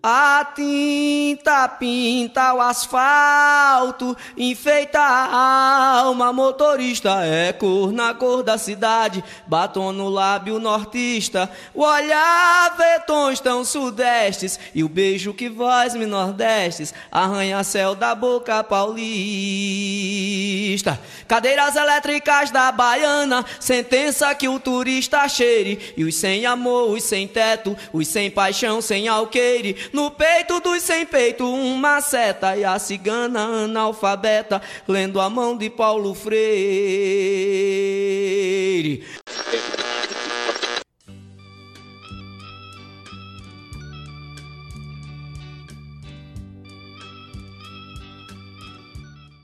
A tinta pinta o asfalto, enfeita a alma, motorista é cor na cor da cidade, batom no lábio nortista, o olhar vê tons tão sudestes, e o beijo que voz me nordestes, arranha-céu da boca paulista. Cadeiras elétricas da baiana, sentença que o turista cheire, e os sem amor, os sem teto, os sem paixão, sem alqueire, no peito dos sem peito, uma seta e a cigana analfabeta, lendo a mão de Paulo Freire.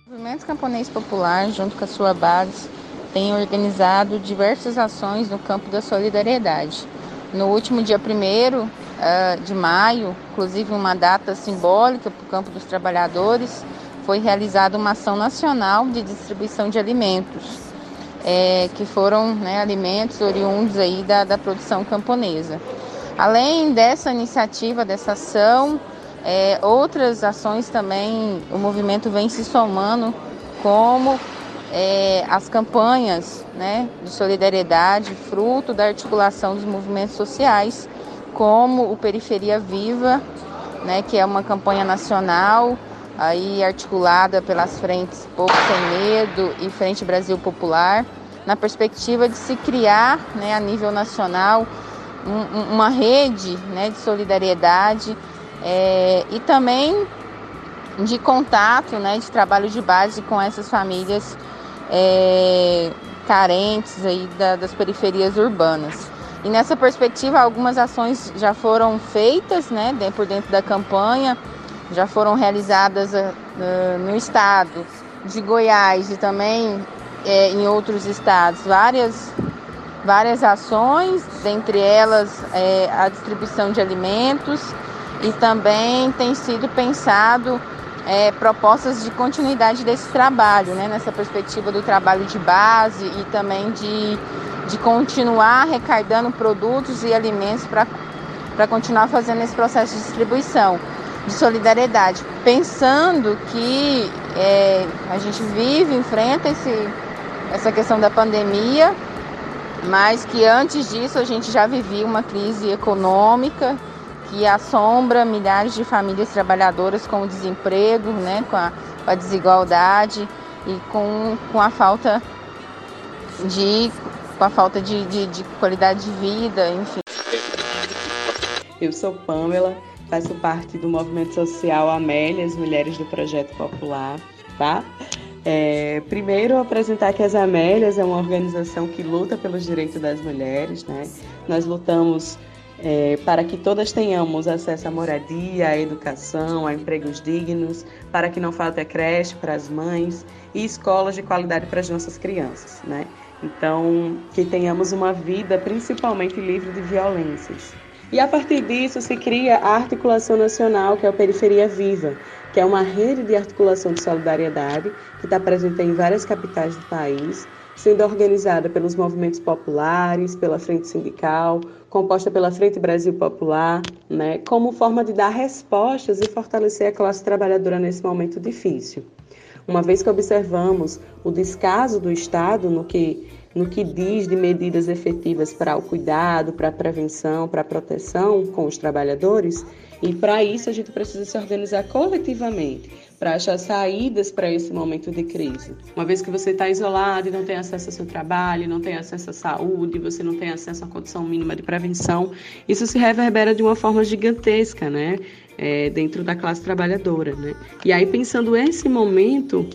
O movimento camponês popular, junto com a sua base, tem organizado diversas ações no campo da solidariedade. No último dia 1 uh, de maio, inclusive uma data simbólica para o campo dos trabalhadores, foi realizada uma ação nacional de distribuição de alimentos, é, que foram né, alimentos oriundos aí da, da produção camponesa. Além dessa iniciativa, dessa ação, é, outras ações também o movimento vem se somando, como é, as campanhas né, de solidariedade, fruto da articulação dos movimentos sociais, como o Periferia Viva, né, que é uma campanha nacional aí articulada pelas frentes Povo Sem Medo e Frente Brasil Popular, na perspectiva de se criar né, a nível nacional um, uma rede né, de solidariedade é, e também de contato, né, de trabalho de base com essas famílias é, carentes aí da, das periferias urbanas. E nessa perspectiva, algumas ações já foram feitas né, por dentro da campanha, já foram realizadas uh, no estado de Goiás e também uh, em outros estados. Várias, várias ações, dentre elas uh, a distribuição de alimentos e também tem sido pensado propostas de continuidade desse trabalho, né, nessa perspectiva do trabalho de base e também de de continuar arrecadando produtos e alimentos para continuar fazendo esse processo de distribuição, de solidariedade, pensando que é, a gente vive, enfrenta esse, essa questão da pandemia, mas que antes disso a gente já vivia uma crise econômica que assombra milhares de famílias trabalhadoras com o desemprego, né, com, a, com a desigualdade e com, com a falta de com a falta de, de, de qualidade de vida, enfim. Eu sou Pamela, faço parte do movimento social Amélias, Mulheres do Projeto Popular, tá? É, primeiro, apresentar que as Amélias é uma organização que luta pelos direitos das mulheres, né? Nós lutamos é, para que todas tenhamos acesso à moradia, à educação, a empregos dignos, para que não falte creche para as mães e escolas de qualidade para as nossas crianças, né? Então, que tenhamos uma vida principalmente livre de violências. E a partir disso se cria a Articulação Nacional, que é a Periferia Viva, que é uma rede de articulação de solidariedade que está presente em várias capitais do país, sendo organizada pelos movimentos populares, pela Frente Sindical, composta pela Frente Brasil Popular, né, como forma de dar respostas e fortalecer a classe trabalhadora nesse momento difícil. Uma vez que observamos o descaso do Estado no que, no que diz de medidas efetivas para o cuidado, para a prevenção, para a proteção com os trabalhadores, e para isso a gente precisa se organizar coletivamente para achar saídas para esse momento de crise. Uma vez que você está isolado e não tem acesso ao seu trabalho, não tem acesso à saúde, você não tem acesso à condição mínima de prevenção, isso se reverbera de uma forma gigantesca, né? É, dentro da classe trabalhadora. Né? E aí, pensando esse momento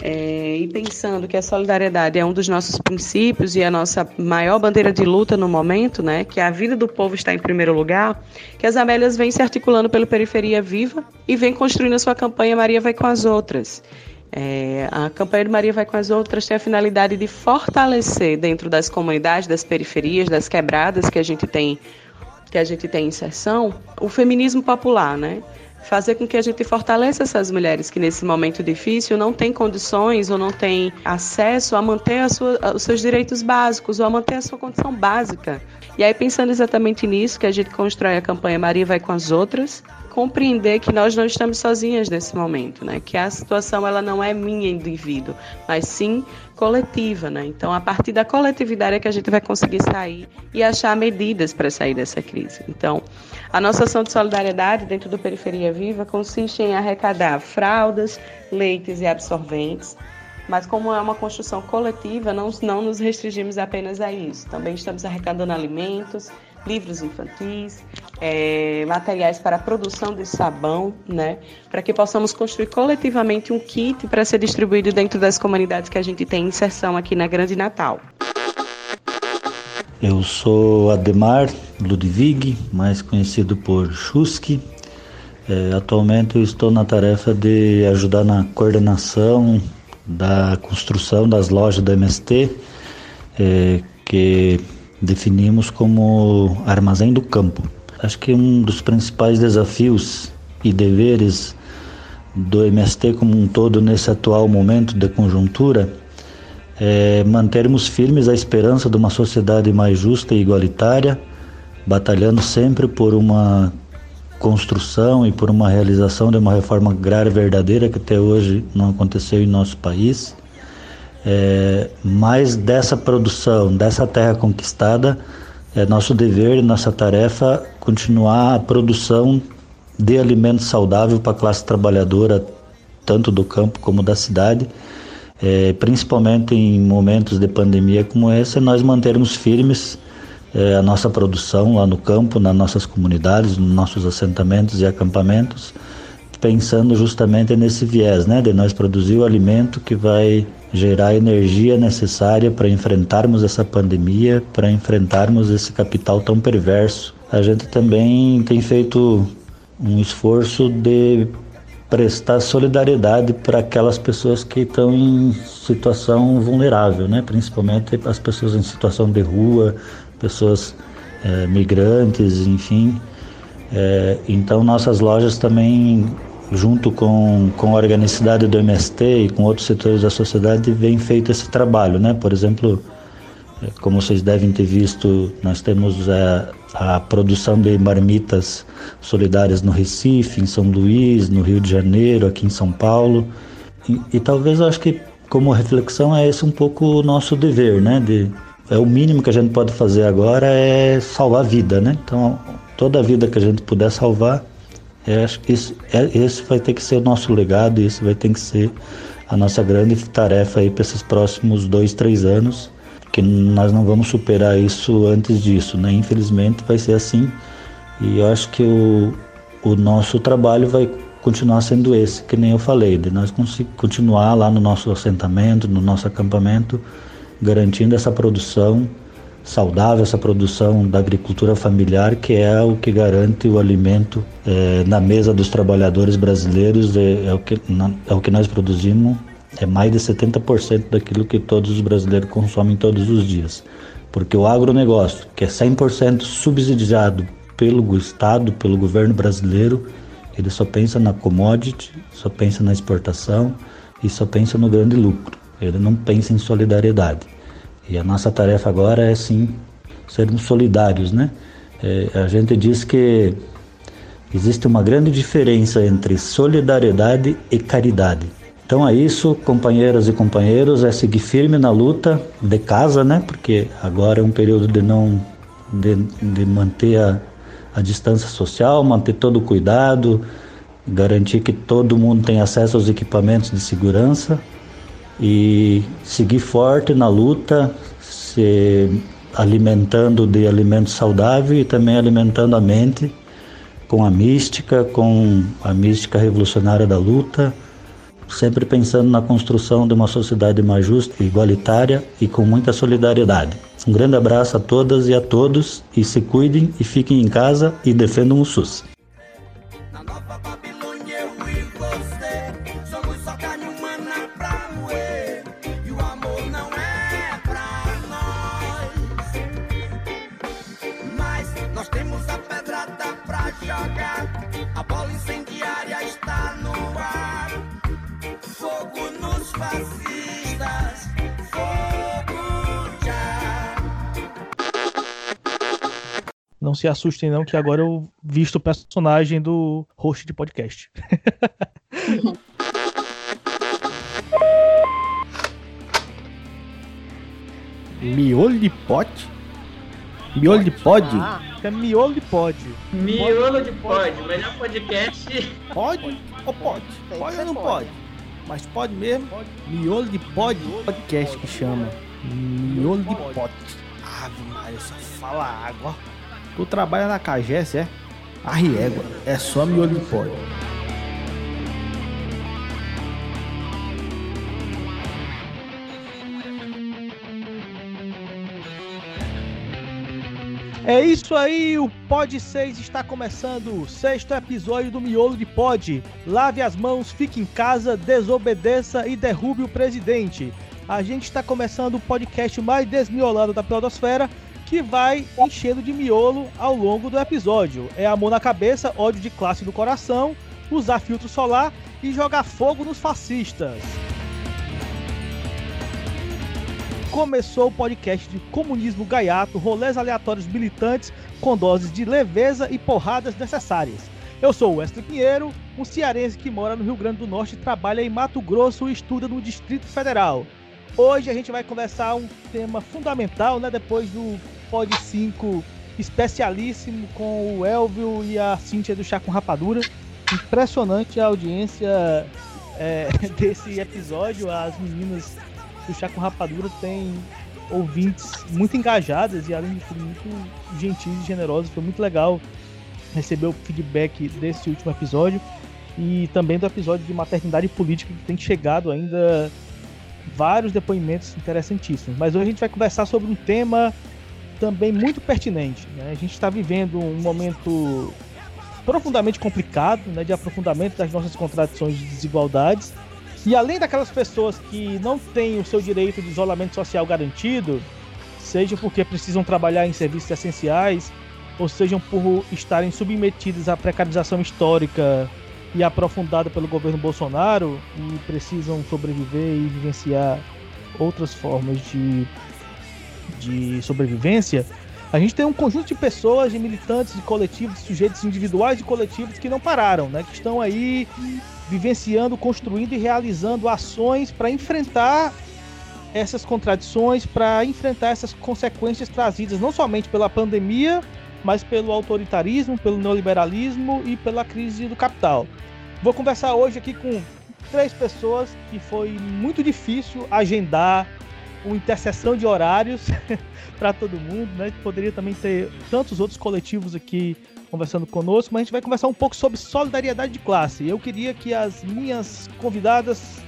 é, e pensando que a solidariedade é um dos nossos princípios e a nossa maior bandeira de luta no momento, né, que a vida do povo está em primeiro lugar, que as Amélias vêm se articulando pela periferia viva e vem construindo a sua campanha Maria vai com as outras. É, a campanha de Maria vai com as outras tem a finalidade de fortalecer dentro das comunidades, das periferias, das quebradas que a gente tem que a gente tem inserção, o feminismo popular, né? fazer com que a gente fortaleça essas mulheres que nesse momento difícil não têm condições ou não têm acesso a manter sua, os seus direitos básicos ou a manter a sua condição básica. E aí pensando exatamente nisso que a gente constrói a campanha Maria vai com as outras, compreender que nós não estamos sozinhas nesse momento, né? Que a situação ela não é minha indivíduo, mas sim coletiva, né? Então, a partir da coletividade é que a gente vai conseguir sair e achar medidas para sair dessa crise. Então, a nossa ação de solidariedade dentro do Periferia Viva consiste em arrecadar fraldas, leites e absorventes, mas como é uma construção coletiva, não, não nos restringimos apenas a isso. Também estamos arrecadando alimentos, livros infantis, é, materiais para a produção de sabão, né, para que possamos construir coletivamente um kit para ser distribuído dentro das comunidades que a gente tem inserção aqui na Grande Natal. Eu sou Ademar Ludwig, mais conhecido por Chusky. É, atualmente eu estou na tarefa de ajudar na coordenação da construção das lojas da MST, é, que definimos como armazém do campo. Acho que um dos principais desafios e deveres do MST como um todo nesse atual momento de conjuntura é mantermos firmes a esperança de uma sociedade mais justa e igualitária, batalhando sempre por uma construção e por uma realização de uma reforma agrária verdadeira que até hoje não aconteceu em nosso país. É, mais dessa produção, dessa terra conquistada, é nosso dever, nossa tarefa continuar a produção de alimento saudável para a classe trabalhadora, tanto do campo como da cidade, é, principalmente em momentos de pandemia como esse, nós mantermos firmes é, a nossa produção lá no campo, nas nossas comunidades, nos nossos assentamentos e acampamentos, pensando justamente nesse viés, né, de nós produzir o alimento que vai gerar a energia necessária para enfrentarmos essa pandemia, para enfrentarmos esse capital tão perverso. A gente também tem feito um esforço de prestar solidariedade para aquelas pessoas que estão em situação vulnerável, né? principalmente as pessoas em situação de rua, pessoas é, migrantes, enfim. É, então nossas lojas também junto com, com a organicidade do MST e com outros setores da sociedade, vem feito esse trabalho, né? Por exemplo, eh, como vocês devem ter visto, nós temos a, a produção de marmitas solidárias no Recife, em São Luís, no Rio de Janeiro, aqui em São Paulo. E, e talvez eu acho que como reflexão é esse um pouco o nosso dever, né? De, é o mínimo que a gente pode fazer agora é salvar a vida, né? Então toda a vida que a gente puder salvar eu acho que isso, é, esse vai ter que ser o nosso legado, e esse vai ter que ser a nossa grande tarefa aí para esses próximos dois, três anos, que nós não vamos superar isso antes disso, né? Infelizmente vai ser assim, e eu acho que o, o nosso trabalho vai continuar sendo esse, que nem eu falei, de nós continuar lá no nosso assentamento, no nosso acampamento, garantindo essa produção saudável, essa produção da agricultura familiar, que é o que garante o alimento é, na mesa dos trabalhadores brasileiros, é, é, o que, é o que nós produzimos, é mais de 70% daquilo que todos os brasileiros consomem todos os dias. Porque o agronegócio, que é 100% subsidiado pelo Estado, pelo governo brasileiro, ele só pensa na commodity, só pensa na exportação e só pensa no grande lucro. Ele não pensa em solidariedade. E a nossa tarefa agora é sim sermos solidários, né? É, a gente diz que existe uma grande diferença entre solidariedade e caridade. Então é isso, companheiras e companheiros, é seguir firme na luta de casa, né? Porque agora é um período de não de, de manter a, a distância social, manter todo o cuidado, garantir que todo mundo tem acesso aos equipamentos de segurança e seguir forte na luta, se alimentando de alimento saudável e também alimentando a mente com a mística, com a mística revolucionária da luta, sempre pensando na construção de uma sociedade mais justa, igualitária e com muita solidariedade. Um grande abraço a todas e a todos e se cuidem e fiquem em casa e defendam o SUS. Não se assustem não, que agora eu visto o personagem do host de podcast. Miolo de pote? Miolo de pod? Ah, é miolo de pod. Miolo de pod, melhor podcast. Pode ou pode? Pode ou não pode? Mas pode mesmo? Miolo de pod podcast que chama. Miolo de pote. Ave Maria, só fala água. Tu trabalha na Cagés, é? Arriégua, é só miolo de pod. É isso aí, o Pod 6 está começando, o sexto episódio do Miolo de Pod. Lave as mãos, fique em casa, desobedeça e derrube o presidente. A gente está começando o podcast mais desmiolado da Podosfera, que vai enchendo de miolo ao longo do episódio. É amor na cabeça, ódio de classe do coração, usar filtro solar e jogar fogo nos fascistas. começou o podcast de comunismo gaiato, rolês aleatórios militantes com doses de leveza e porradas necessárias. Eu sou Wesley Pinheiro, um cearense que mora no Rio Grande do Norte, trabalha em Mato Grosso e estuda no Distrito Federal. Hoje a gente vai conversar um tema fundamental, né? Depois do Pod 5 especialíssimo com o Elvio e a Cíntia do Chá com Rapadura. Impressionante a audiência é, desse episódio. As meninas o Chá com Rapadura tem ouvintes muito engajadas e além de tudo muito gentis e generosos. Foi muito legal receber o feedback desse último episódio e também do episódio de maternidade política que tem chegado ainda vários depoimentos interessantíssimos. Mas hoje a gente vai conversar sobre um tema também muito pertinente. Né? A gente está vivendo um momento profundamente complicado né, de aprofundamento das nossas contradições e desigualdades e além daquelas pessoas que não têm o seu direito de isolamento social garantido, seja porque precisam trabalhar em serviços essenciais, ou sejam por estarem submetidos à precarização histórica e aprofundada pelo governo Bolsonaro e precisam sobreviver e vivenciar outras formas de, de sobrevivência, a gente tem um conjunto de pessoas, de militantes, de coletivos, de sujeitos individuais e coletivos que não pararam, né? Que estão aí vivenciando, construindo e realizando ações para enfrentar essas contradições, para enfrentar essas consequências trazidas não somente pela pandemia, mas pelo autoritarismo, pelo neoliberalismo e pela crise do capital. Vou conversar hoje aqui com três pessoas que foi muito difícil agendar uma interseção de horários para todo mundo, né? Poderia também ter tantos outros coletivos aqui conversando conosco, mas a gente vai conversar um pouco sobre solidariedade de classe. Eu queria que as minhas convidadas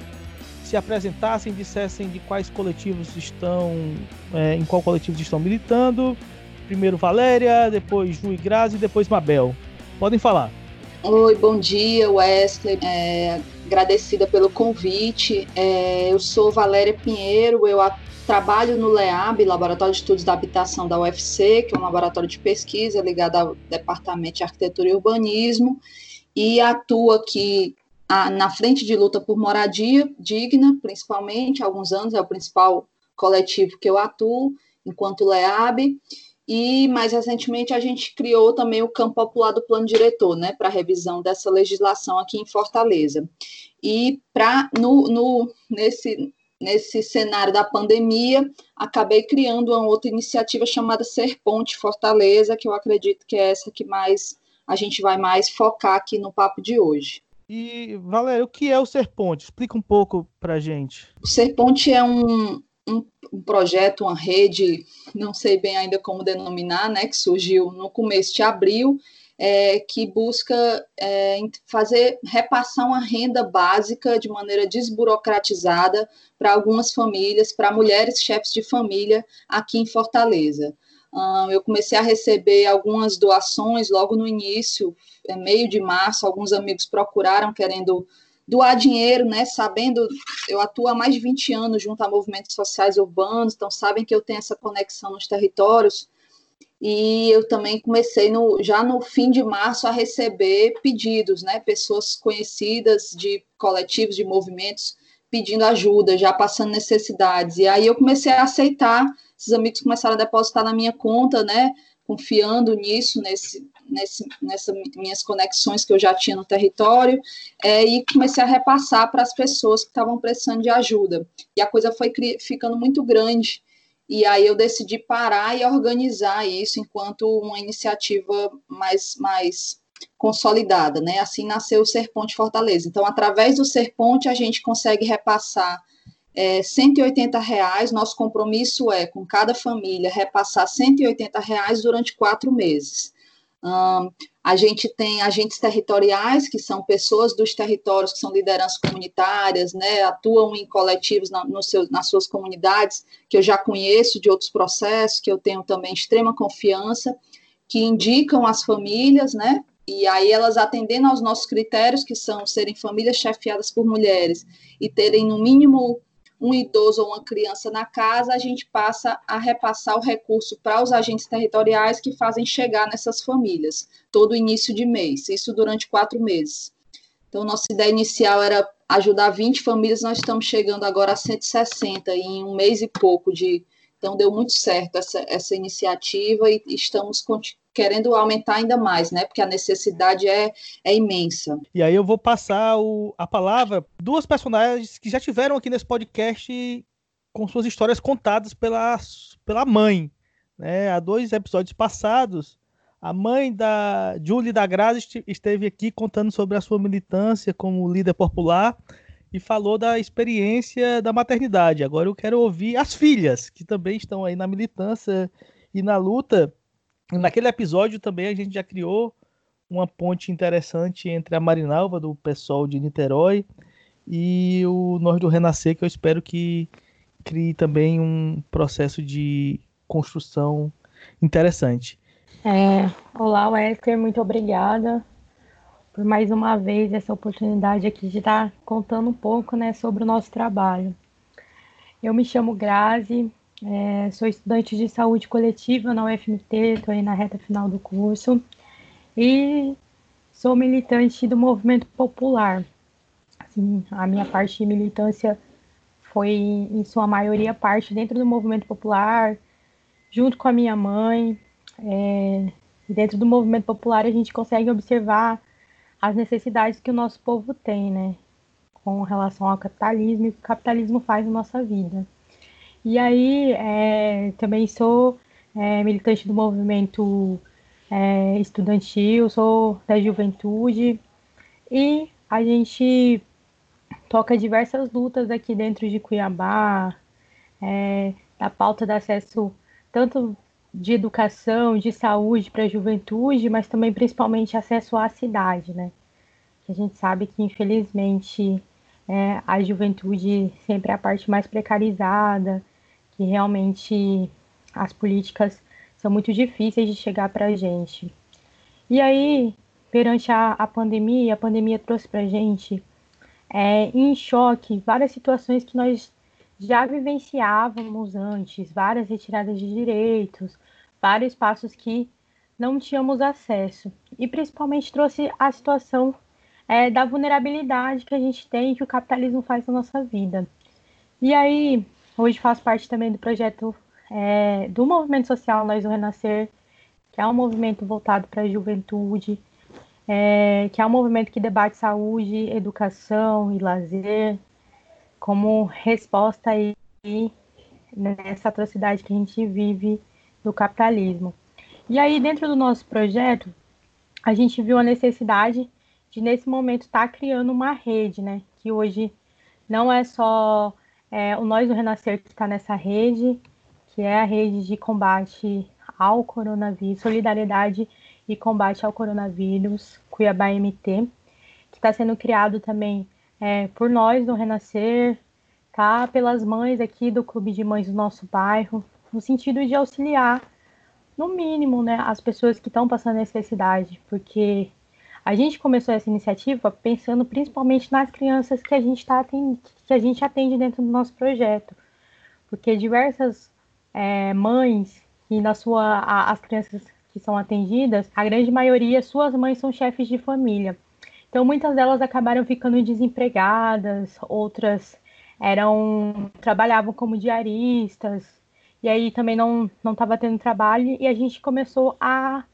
se apresentassem, dissessem de quais coletivos estão, é, em qual coletivos estão militando. Primeiro Valéria, depois Ju e Grazi depois Mabel. Podem falar. Oi, bom dia, Wesley. É, agradecida pelo convite. É, eu sou Valéria Pinheiro, eu Trabalho no LEAB, Laboratório de Estudos da Habitação da UFC, que é um laboratório de pesquisa ligado ao Departamento de Arquitetura e Urbanismo, e atuo aqui na frente de luta por moradia digna, principalmente, há alguns anos, é o principal coletivo que eu atuo, enquanto LEAB, e mais recentemente a gente criou também o campo popular do plano diretor, né, para revisão dessa legislação aqui em Fortaleza. E para no, no, nesse nesse cenário da pandemia, acabei criando uma outra iniciativa chamada Ser Ponte Fortaleza, que eu acredito que é essa que mais a gente vai mais focar aqui no papo de hoje. E, Valéria, o que é o Ser Ponte? Explica um pouco para gente. O Ser Ponte é um, um, um, projeto, uma rede, não sei bem ainda como denominar, né, que surgiu no começo de abril, é, que busca é, fazer repassar uma renda básica de maneira desburocratizada para algumas famílias, para mulheres chefes de família aqui em Fortaleza. eu comecei a receber algumas doações logo no início, é, meio de março, alguns amigos procuraram querendo doar dinheiro, né? Sabendo, eu atuo há mais de 20 anos junto a movimentos sociais urbanos, então sabem que eu tenho essa conexão nos territórios e eu também comecei no, já no fim de março a receber pedidos, né? Pessoas conhecidas de coletivos, de movimentos pedindo ajuda, já passando necessidades. E aí eu comecei a aceitar, esses amigos começaram a depositar na minha conta, né? confiando nisso, nesse, nessas minhas conexões que eu já tinha no território, é, e comecei a repassar para as pessoas que estavam precisando de ajuda. E a coisa foi ficando muito grande, e aí eu decidi parar e organizar isso enquanto uma iniciativa mais, mais consolidada, né? Assim nasceu o Serponte Fortaleza. Então, através do Serponte, a gente consegue repassar é, 180 reais. Nosso compromisso é, com cada família, repassar 180 reais durante quatro meses. A gente tem agentes territoriais, que são pessoas dos territórios, que são lideranças comunitárias, né, atuam em coletivos na, no seu, nas suas comunidades, que eu já conheço de outros processos, que eu tenho também extrema confiança, que indicam as famílias, né, e aí elas atendendo aos nossos critérios, que são serem famílias chefiadas por mulheres e terem no mínimo um idoso ou uma criança na casa, a gente passa a repassar o recurso para os agentes territoriais que fazem chegar nessas famílias, todo início de mês, isso durante quatro meses. Então, nossa ideia inicial era ajudar 20 famílias, nós estamos chegando agora a 160 em um mês e pouco de. Então, deu muito certo essa, essa iniciativa e estamos querendo aumentar ainda mais, né? Porque a necessidade é, é imensa. E aí eu vou passar o, a palavra duas personagens que já tiveram aqui nesse podcast com suas histórias contadas pela, pela mãe. Né? Há dois episódios passados, a mãe da Julie da Graça esteve aqui contando sobre a sua militância como líder popular e falou da experiência da maternidade. Agora eu quero ouvir as filhas, que também estão aí na militância e na luta Naquele episódio também a gente já criou uma ponte interessante entre a Marinalva, do pessoal de Niterói, e o Nós do Renascer, que eu espero que crie também um processo de construção interessante. É, olá, Wesker, muito obrigada por mais uma vez essa oportunidade aqui de estar contando um pouco né, sobre o nosso trabalho. Eu me chamo Grazi, é, sou estudante de saúde coletiva na UFMT, estou aí na reta final do curso. E sou militante do movimento popular. Assim, a minha parte de militância foi, em sua maioria, parte dentro do movimento popular, junto com a minha mãe. É, dentro do movimento popular a gente consegue observar as necessidades que o nosso povo tem, né? Com relação ao capitalismo e o que o capitalismo faz na nossa vida. E aí, é, também sou é, militante do movimento é, estudantil, sou da juventude e a gente toca diversas lutas aqui dentro de Cuiabá, é, da pauta do acesso tanto de educação, de saúde para a juventude, mas também principalmente acesso à cidade, né? A gente sabe que infelizmente é, a juventude sempre é a parte mais precarizada, que realmente as políticas são muito difíceis de chegar para a gente. E aí, perante a, a pandemia, a pandemia trouxe para a gente é, em choque várias situações que nós já vivenciávamos antes, várias retiradas de direitos, vários passos que não tínhamos acesso. E principalmente trouxe a situação é, da vulnerabilidade que a gente tem que o capitalismo faz na nossa vida. E aí, Hoje faço parte também do projeto é, do movimento social Nós do Renascer, que é um movimento voltado para a juventude, é, que é um movimento que debate saúde, educação e lazer como resposta aí nessa atrocidade que a gente vive do capitalismo. E aí, dentro do nosso projeto, a gente viu a necessidade de, nesse momento, estar tá criando uma rede, né? Que hoje não é só é, o Nós do Renascer que está nessa rede, que é a rede de combate ao coronavírus, solidariedade e combate ao coronavírus, Cuiabá MT, que está sendo criado também é, por nós do Renascer, tá? Pelas mães aqui do Clube de Mães do nosso bairro, no sentido de auxiliar, no mínimo, né, as pessoas que estão passando necessidade, porque a gente começou essa iniciativa pensando principalmente nas crianças que a gente tá que a gente atende dentro do nosso projeto, porque diversas é, mães e na sua a, as crianças que são atendidas, a grande maioria suas mães são chefes de família. Então muitas delas acabaram ficando desempregadas, outras eram trabalhavam como diaristas e aí também não não estava tendo trabalho e a gente começou a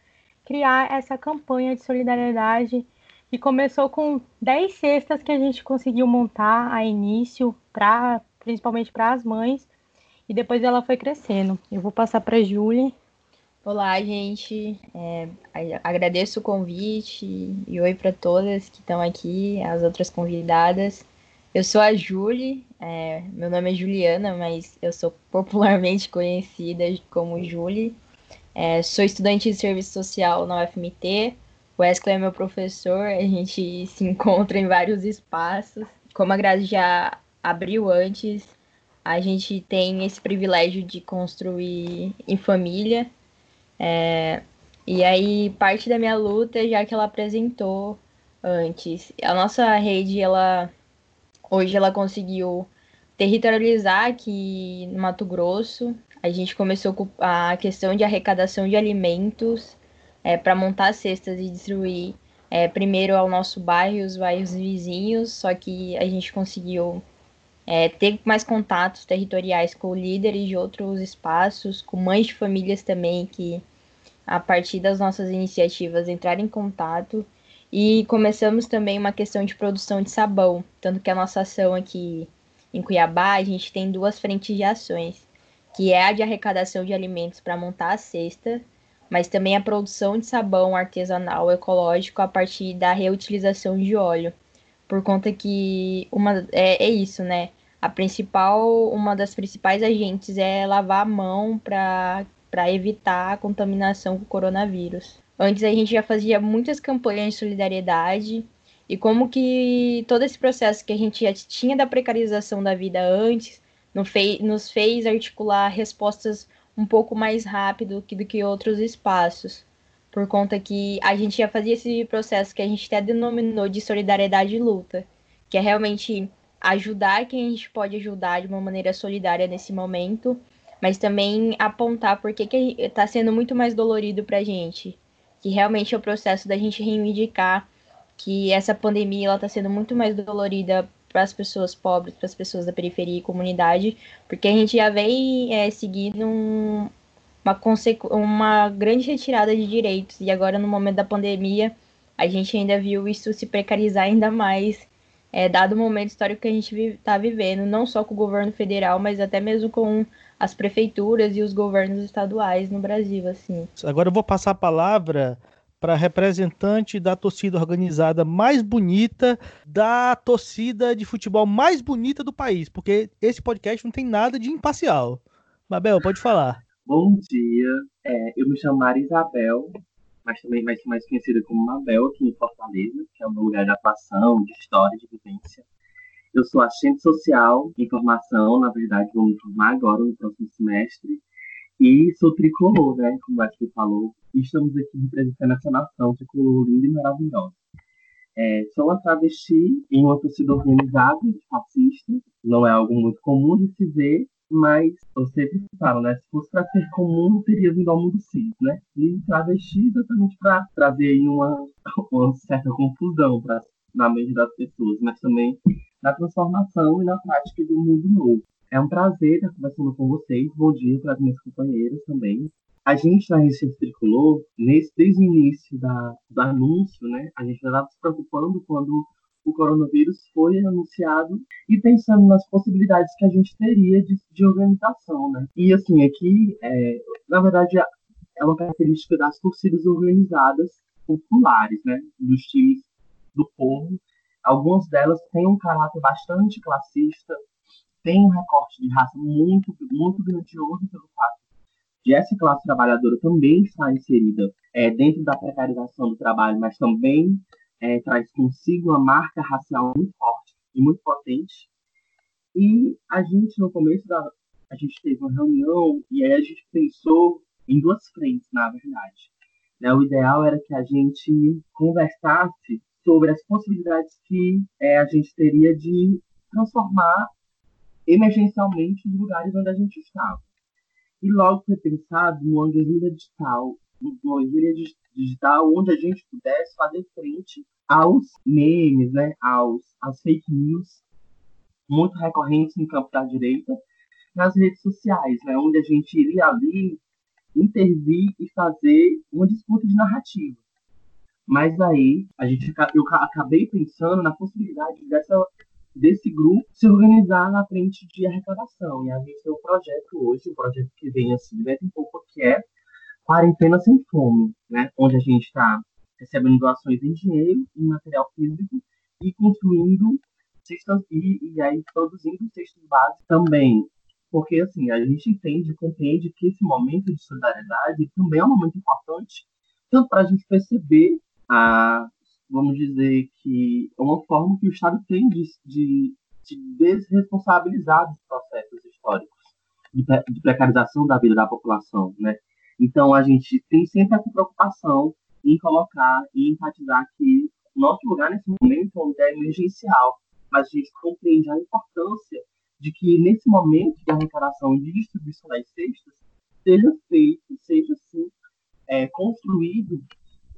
criar essa campanha de solidariedade e começou com 10 cestas que a gente conseguiu montar a início para principalmente para as mães e depois ela foi crescendo. Eu vou passar para a Júlia. Olá, gente. É, agradeço o convite e oi para todas que estão aqui, as outras convidadas. Eu sou a Julie, é, meu nome é Juliana, mas eu sou popularmente conhecida como Julie. É, sou estudante de serviço social na UFMT. O Wesley é meu professor, a gente se encontra em vários espaços. Como a Grazi já abriu antes, a gente tem esse privilégio de construir em família. É, e aí, parte da minha luta, já que ela apresentou antes. A nossa rede, ela hoje ela conseguiu territorializar aqui no Mato Grosso. A gente começou com a questão de arrecadação de alimentos é, para montar cestas e distribuir é, primeiro ao nosso bairro os bairros vizinhos, só que a gente conseguiu é, ter mais contatos territoriais com líderes de outros espaços, com mães de famílias também que, a partir das nossas iniciativas, entraram em contato. E começamos também uma questão de produção de sabão, tanto que a nossa ação aqui em Cuiabá, a gente tem duas frentes de ações, que é a de arrecadação de alimentos para montar a cesta, mas também a produção de sabão artesanal ecológico a partir da reutilização de óleo por conta que uma é, é isso, né? A principal, uma das principais agentes é lavar a mão para para evitar a contaminação com o coronavírus. Antes a gente já fazia muitas campanhas de solidariedade e como que todo esse processo que a gente já tinha da precarização da vida antes nos fez articular respostas um pouco mais rápido do que outros espaços por conta que a gente já fazia esse processo que a gente até denominou de solidariedade e luta, que é realmente ajudar quem a gente pode ajudar de uma maneira solidária nesse momento, mas também apontar por que está sendo muito mais dolorido para a gente, que realmente é o processo da gente reivindicar que essa pandemia está sendo muito mais dolorida para as pessoas pobres, para as pessoas da periferia e comunidade, porque a gente já vem é, seguindo um, uma, uma grande retirada de direitos. E agora, no momento da pandemia, a gente ainda viu isso se precarizar ainda mais, é, dado o momento histórico que a gente está vivendo, não só com o governo federal, mas até mesmo com as prefeituras e os governos estaduais no Brasil. assim. Agora eu vou passar a palavra para representante da torcida organizada mais bonita, da torcida de futebol mais bonita do país, porque esse podcast não tem nada de imparcial. Mabel, pode falar. Bom dia, é, eu me chamo Maria Isabel, mas também mais, mais conhecida como Mabel aqui em Fortaleza, que é o meu lugar de atuação, de história, de vivência. Eu sou assistente social em formação, na verdade vou me formar agora no próximo semestre, e sou tricolor, né, como o Wesley falou, e estamos aqui representando essa nação tricolor linda e maravilhosa. É, sou uma travesti em uma torcida organizada, fascista, não é algo muito comum de se ver, mas eu sempre falo, né? Se fosse para ser comum, teria vindo ao mundo cis, né? E travesti exatamente para trazer aí uma, uma certa confusão pra, na mente das pessoas, mas também na transformação e na prática do mundo novo. É um prazer estar conversando com vocês. Bom dia para as minhas companheiras também. A gente na Resistência Tricolor, nesse, desde o início da, do anúncio, né, a gente já estava se preocupando quando o coronavírus foi anunciado e pensando nas possibilidades que a gente teria de, de organização, né? E assim, aqui, é, na verdade, é uma característica das torcidas organizadas populares, né? Dos times do povo. Algumas delas têm um caráter bastante classista, têm um recorte de raça muito, muito grandioso pelo fato de essa classe trabalhadora também estar inserida é, dentro da precarização do trabalho, mas também é, traz consigo uma marca racial muito forte e muito potente. E a gente, no começo da. A gente teve uma reunião e aí a gente pensou em duas frentes, na verdade. Né? O ideal era que a gente conversasse sobre as possibilidades que é, a gente teria de transformar emergencialmente os lugares onde a gente estava. E logo foi pensado numa guerrilha digital, numa guerrilha digital onde a gente pudesse fazer frente aos memes, né, aos, às fake news muito recorrentes no campo da direita, nas redes sociais, né, onde a gente iria ali intervir e fazer uma disputa de narrativa. Mas aí a gente, eu acabei pensando na possibilidade dessa, desse grupo se organizar na frente de arrecadação. E a gente tem um projeto hoje, um projeto que vem assim, um pouco, que é Quarentena Sem Fome, né? onde a gente está recebendo doações em dinheiro, em material físico e construindo cestas e, e aí produzindo cestas básicos também. Porque assim, a gente entende, compreende que esse momento de solidariedade também é um momento importante, tanto para a gente perceber a, vamos dizer que é uma forma que o Estado tem de, de, de desresponsabilizar dos processos históricos de, de precarização da vida da população, né? Então a gente tem sempre essa preocupação em colocar e enfatizar que nosso lugar nesse momento é emergencial, mas a gente compreende a importância de que nesse momento de arrecadação e de distribuição das cestas seja feito, seja assim, é, construído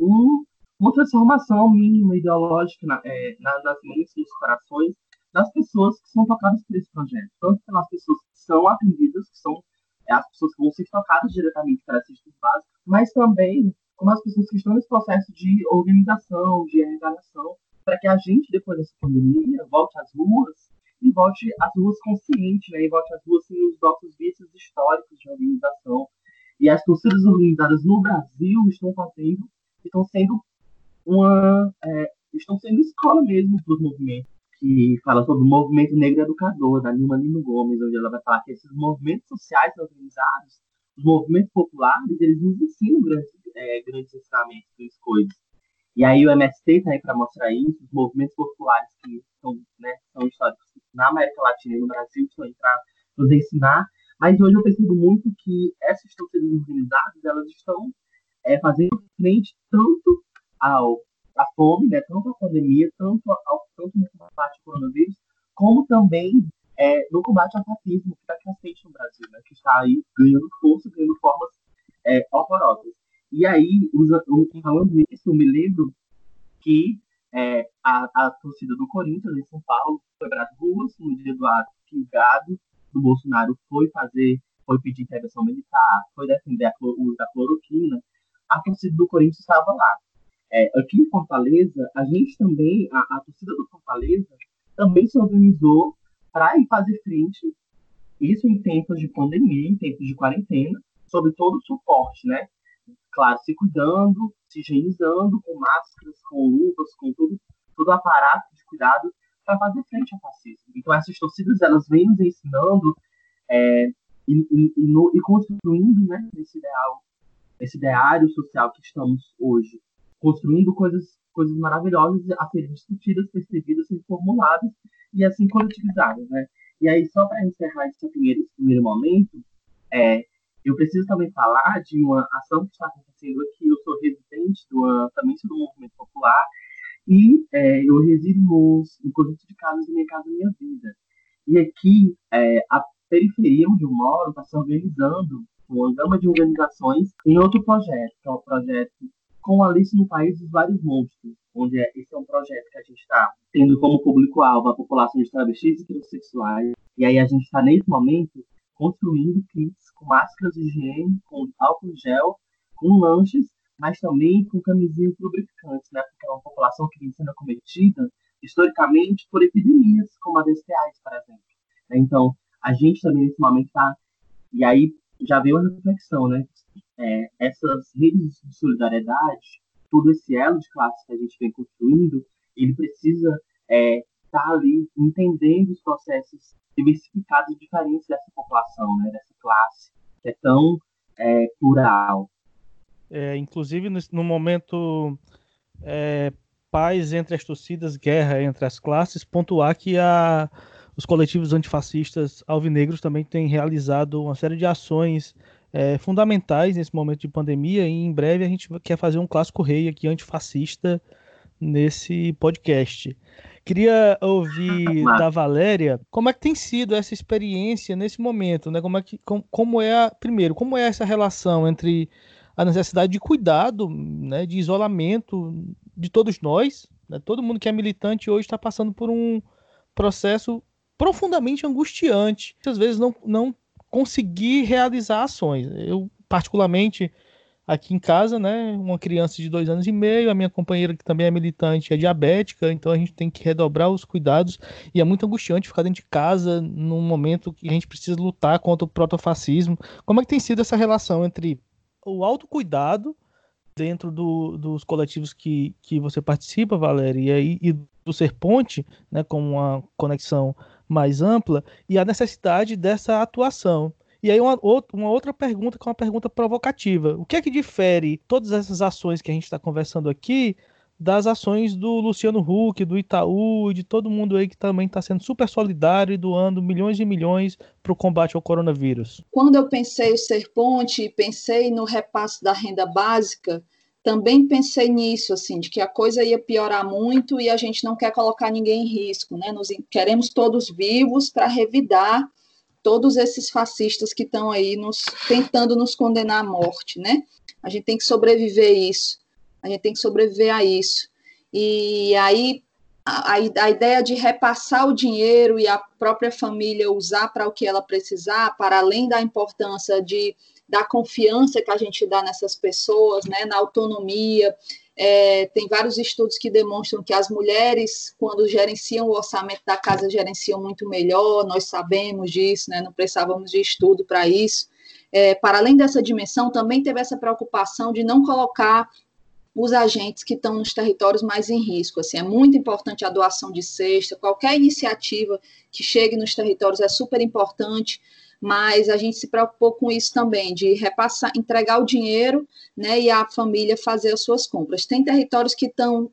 um, uma transformação mínima ideológica na, é, na, nas mentes e nos corações das pessoas que são tocadas por esse projeto, tanto pelas pessoas que são atendidas, que são é, as pessoas que vão ser tocadas diretamente para essas básicas, mas também como as pessoas que estão nesse processo de organização, de arrecadação, para que a gente, depois dessa pandemia, volte às ruas e volte às ruas consciente, né? E volte às ruas sem os nossos vícios históricos de organização. E as torcidas organizadas no Brasil estão fazendo, estão sendo uma, é, estão sendo escola mesmo para os movimentos que fala sobre o movimento negro educador da Nilma Lino Gomes, onde ela vai falar que esses movimentos sociais organizados, os movimentos populares, eles nos ensinam grandes, é, grandes ensinamentos, grandes coisas. E aí o MST está aí para mostrar isso, os movimentos populares que são, né, são históricos na América Latina e no Brasil, que estão para nos ensinar. Mas hoje eu percebo muito que essas torcidas organizadas, elas estão é, fazendo frente tanto ao à fome, né, tanto à pandemia, tanto, ao, tanto no combate ao coronavírus, como também é, no combate ao racismo, que está crescente no Brasil, né, que está aí ganhando força, ganhando formas é, horrorosas. E aí, falando isso, eu me lembro que é, a, a, torcida do Corinthians, em São Paulo, foi para as ruas no dia do ato que o gado do Bolsonaro foi fazer, foi pedir intervenção militar, foi defender o uso da cloroquina. A torcida do Corinthians estava lá. É, aqui em Fortaleza, a gente também, a, a torcida do Fortaleza, também se organizou para ir fazer frente, isso em tempos de pandemia, em tempos de quarentena, sobre todo o suporte, né? Claro, se cuidando, se higienizando, com máscaras, com luvas, com todo, o aparato de cuidado para fazer frente ao fascismo. Então, essas torcidas, elas vêm nos ensinando é, e, e, e, no, e, construindo né, esse ideal, esse ideário social que estamos hoje construindo coisas, coisas maravilhosas a serem discutidas, percebidas, reformuladas e assim coletivizadas, né? E aí, só para encerrar esse primeiro, esse primeiro momento, é, eu preciso também falar de uma ação que está acontecendo aqui. Eu sou residente do, também sou do movimento popular e é, eu resido nos, no conjunto de casas Minha Casa Minha Vida. E aqui, é, a periferia onde eu moro está se organizando, uma gama de organizações, em outro projeto, que é o projeto com Alice no País dos Vários Monstros, onde é, esse é um projeto que a gente está tendo como público-alvo a população de travestis e transexuais. E aí a gente está, nesse momento, construindo kits com máscaras de higiene, com álcool gel, com lanches, mas também com camisinhas lubrificantes, né? Porque é uma população que vem sendo acometida historicamente por epidemias, como a das STIs, por exemplo. Então, a gente também nesse momento está. E aí já veio uma reflexão, né? É, essas redes de solidariedade, todo esse elo de classe que a gente vem construindo, ele precisa estar é, tá ali entendendo os processos diversificados e diferentes dessa população, né, dessa classe, que é tão é, plural. É, inclusive, no, no momento é, paz entre as torcidas, guerra entre as classes, pontuar que a, os coletivos antifascistas alvinegros também têm realizado uma série de ações é, fundamentais nesse momento de pandemia. E em breve a gente quer fazer um clássico rei aqui antifascista nesse podcast. Queria ouvir da Valéria como é que tem sido essa experiência nesse momento, né? Como é que como, como é a, primeiro, como é essa relação entre a necessidade de cuidado, né, de isolamento de todos nós, né? todo mundo que é militante hoje está passando por um processo profundamente angustiante. Às vezes não, não conseguir realizar ações. Eu, particularmente, aqui em casa, né, uma criança de dois anos e meio, a minha companheira que também é militante é diabética, então a gente tem que redobrar os cuidados e é muito angustiante ficar dentro de casa num momento que a gente precisa lutar contra o protofascismo. Como é que tem sido essa relação entre o autocuidado dentro do, dos coletivos que, que você participa, Valéria, e, e do Ser Ponte, né, com uma conexão mais ampla, e a necessidade dessa atuação. E aí uma, uma outra pergunta que é uma pergunta provocativa. O que é que difere todas essas ações que a gente está conversando aqui das ações do Luciano Huck, do Itaú e de todo mundo aí que também está sendo super solidário e doando milhões e milhões para o combate ao coronavírus? Quando eu pensei o Ser Ponte, pensei no repasse da renda básica, também pensei nisso, assim, de que a coisa ia piorar muito e a gente não quer colocar ninguém em risco, né? Nos, queremos todos vivos para revidar todos esses fascistas que estão aí nos tentando nos condenar à morte, né? A gente tem que sobreviver a isso. A gente tem que sobreviver a isso. E aí a, a ideia de repassar o dinheiro e a própria família usar para o que ela precisar, para além da importância de da confiança que a gente dá nessas pessoas, né, na autonomia, é, tem vários estudos que demonstram que as mulheres, quando gerenciam o orçamento da casa, gerenciam muito melhor, nós sabemos disso, né, não precisávamos de estudo para isso. É, para além dessa dimensão, também teve essa preocupação de não colocar os agentes que estão nos territórios mais em risco. Assim, é muito importante a doação de cesta, qualquer iniciativa que chegue nos territórios é super importante, mas a gente se preocupou com isso também, de repassar, entregar o dinheiro, né, e a família fazer as suas compras. Tem territórios que estão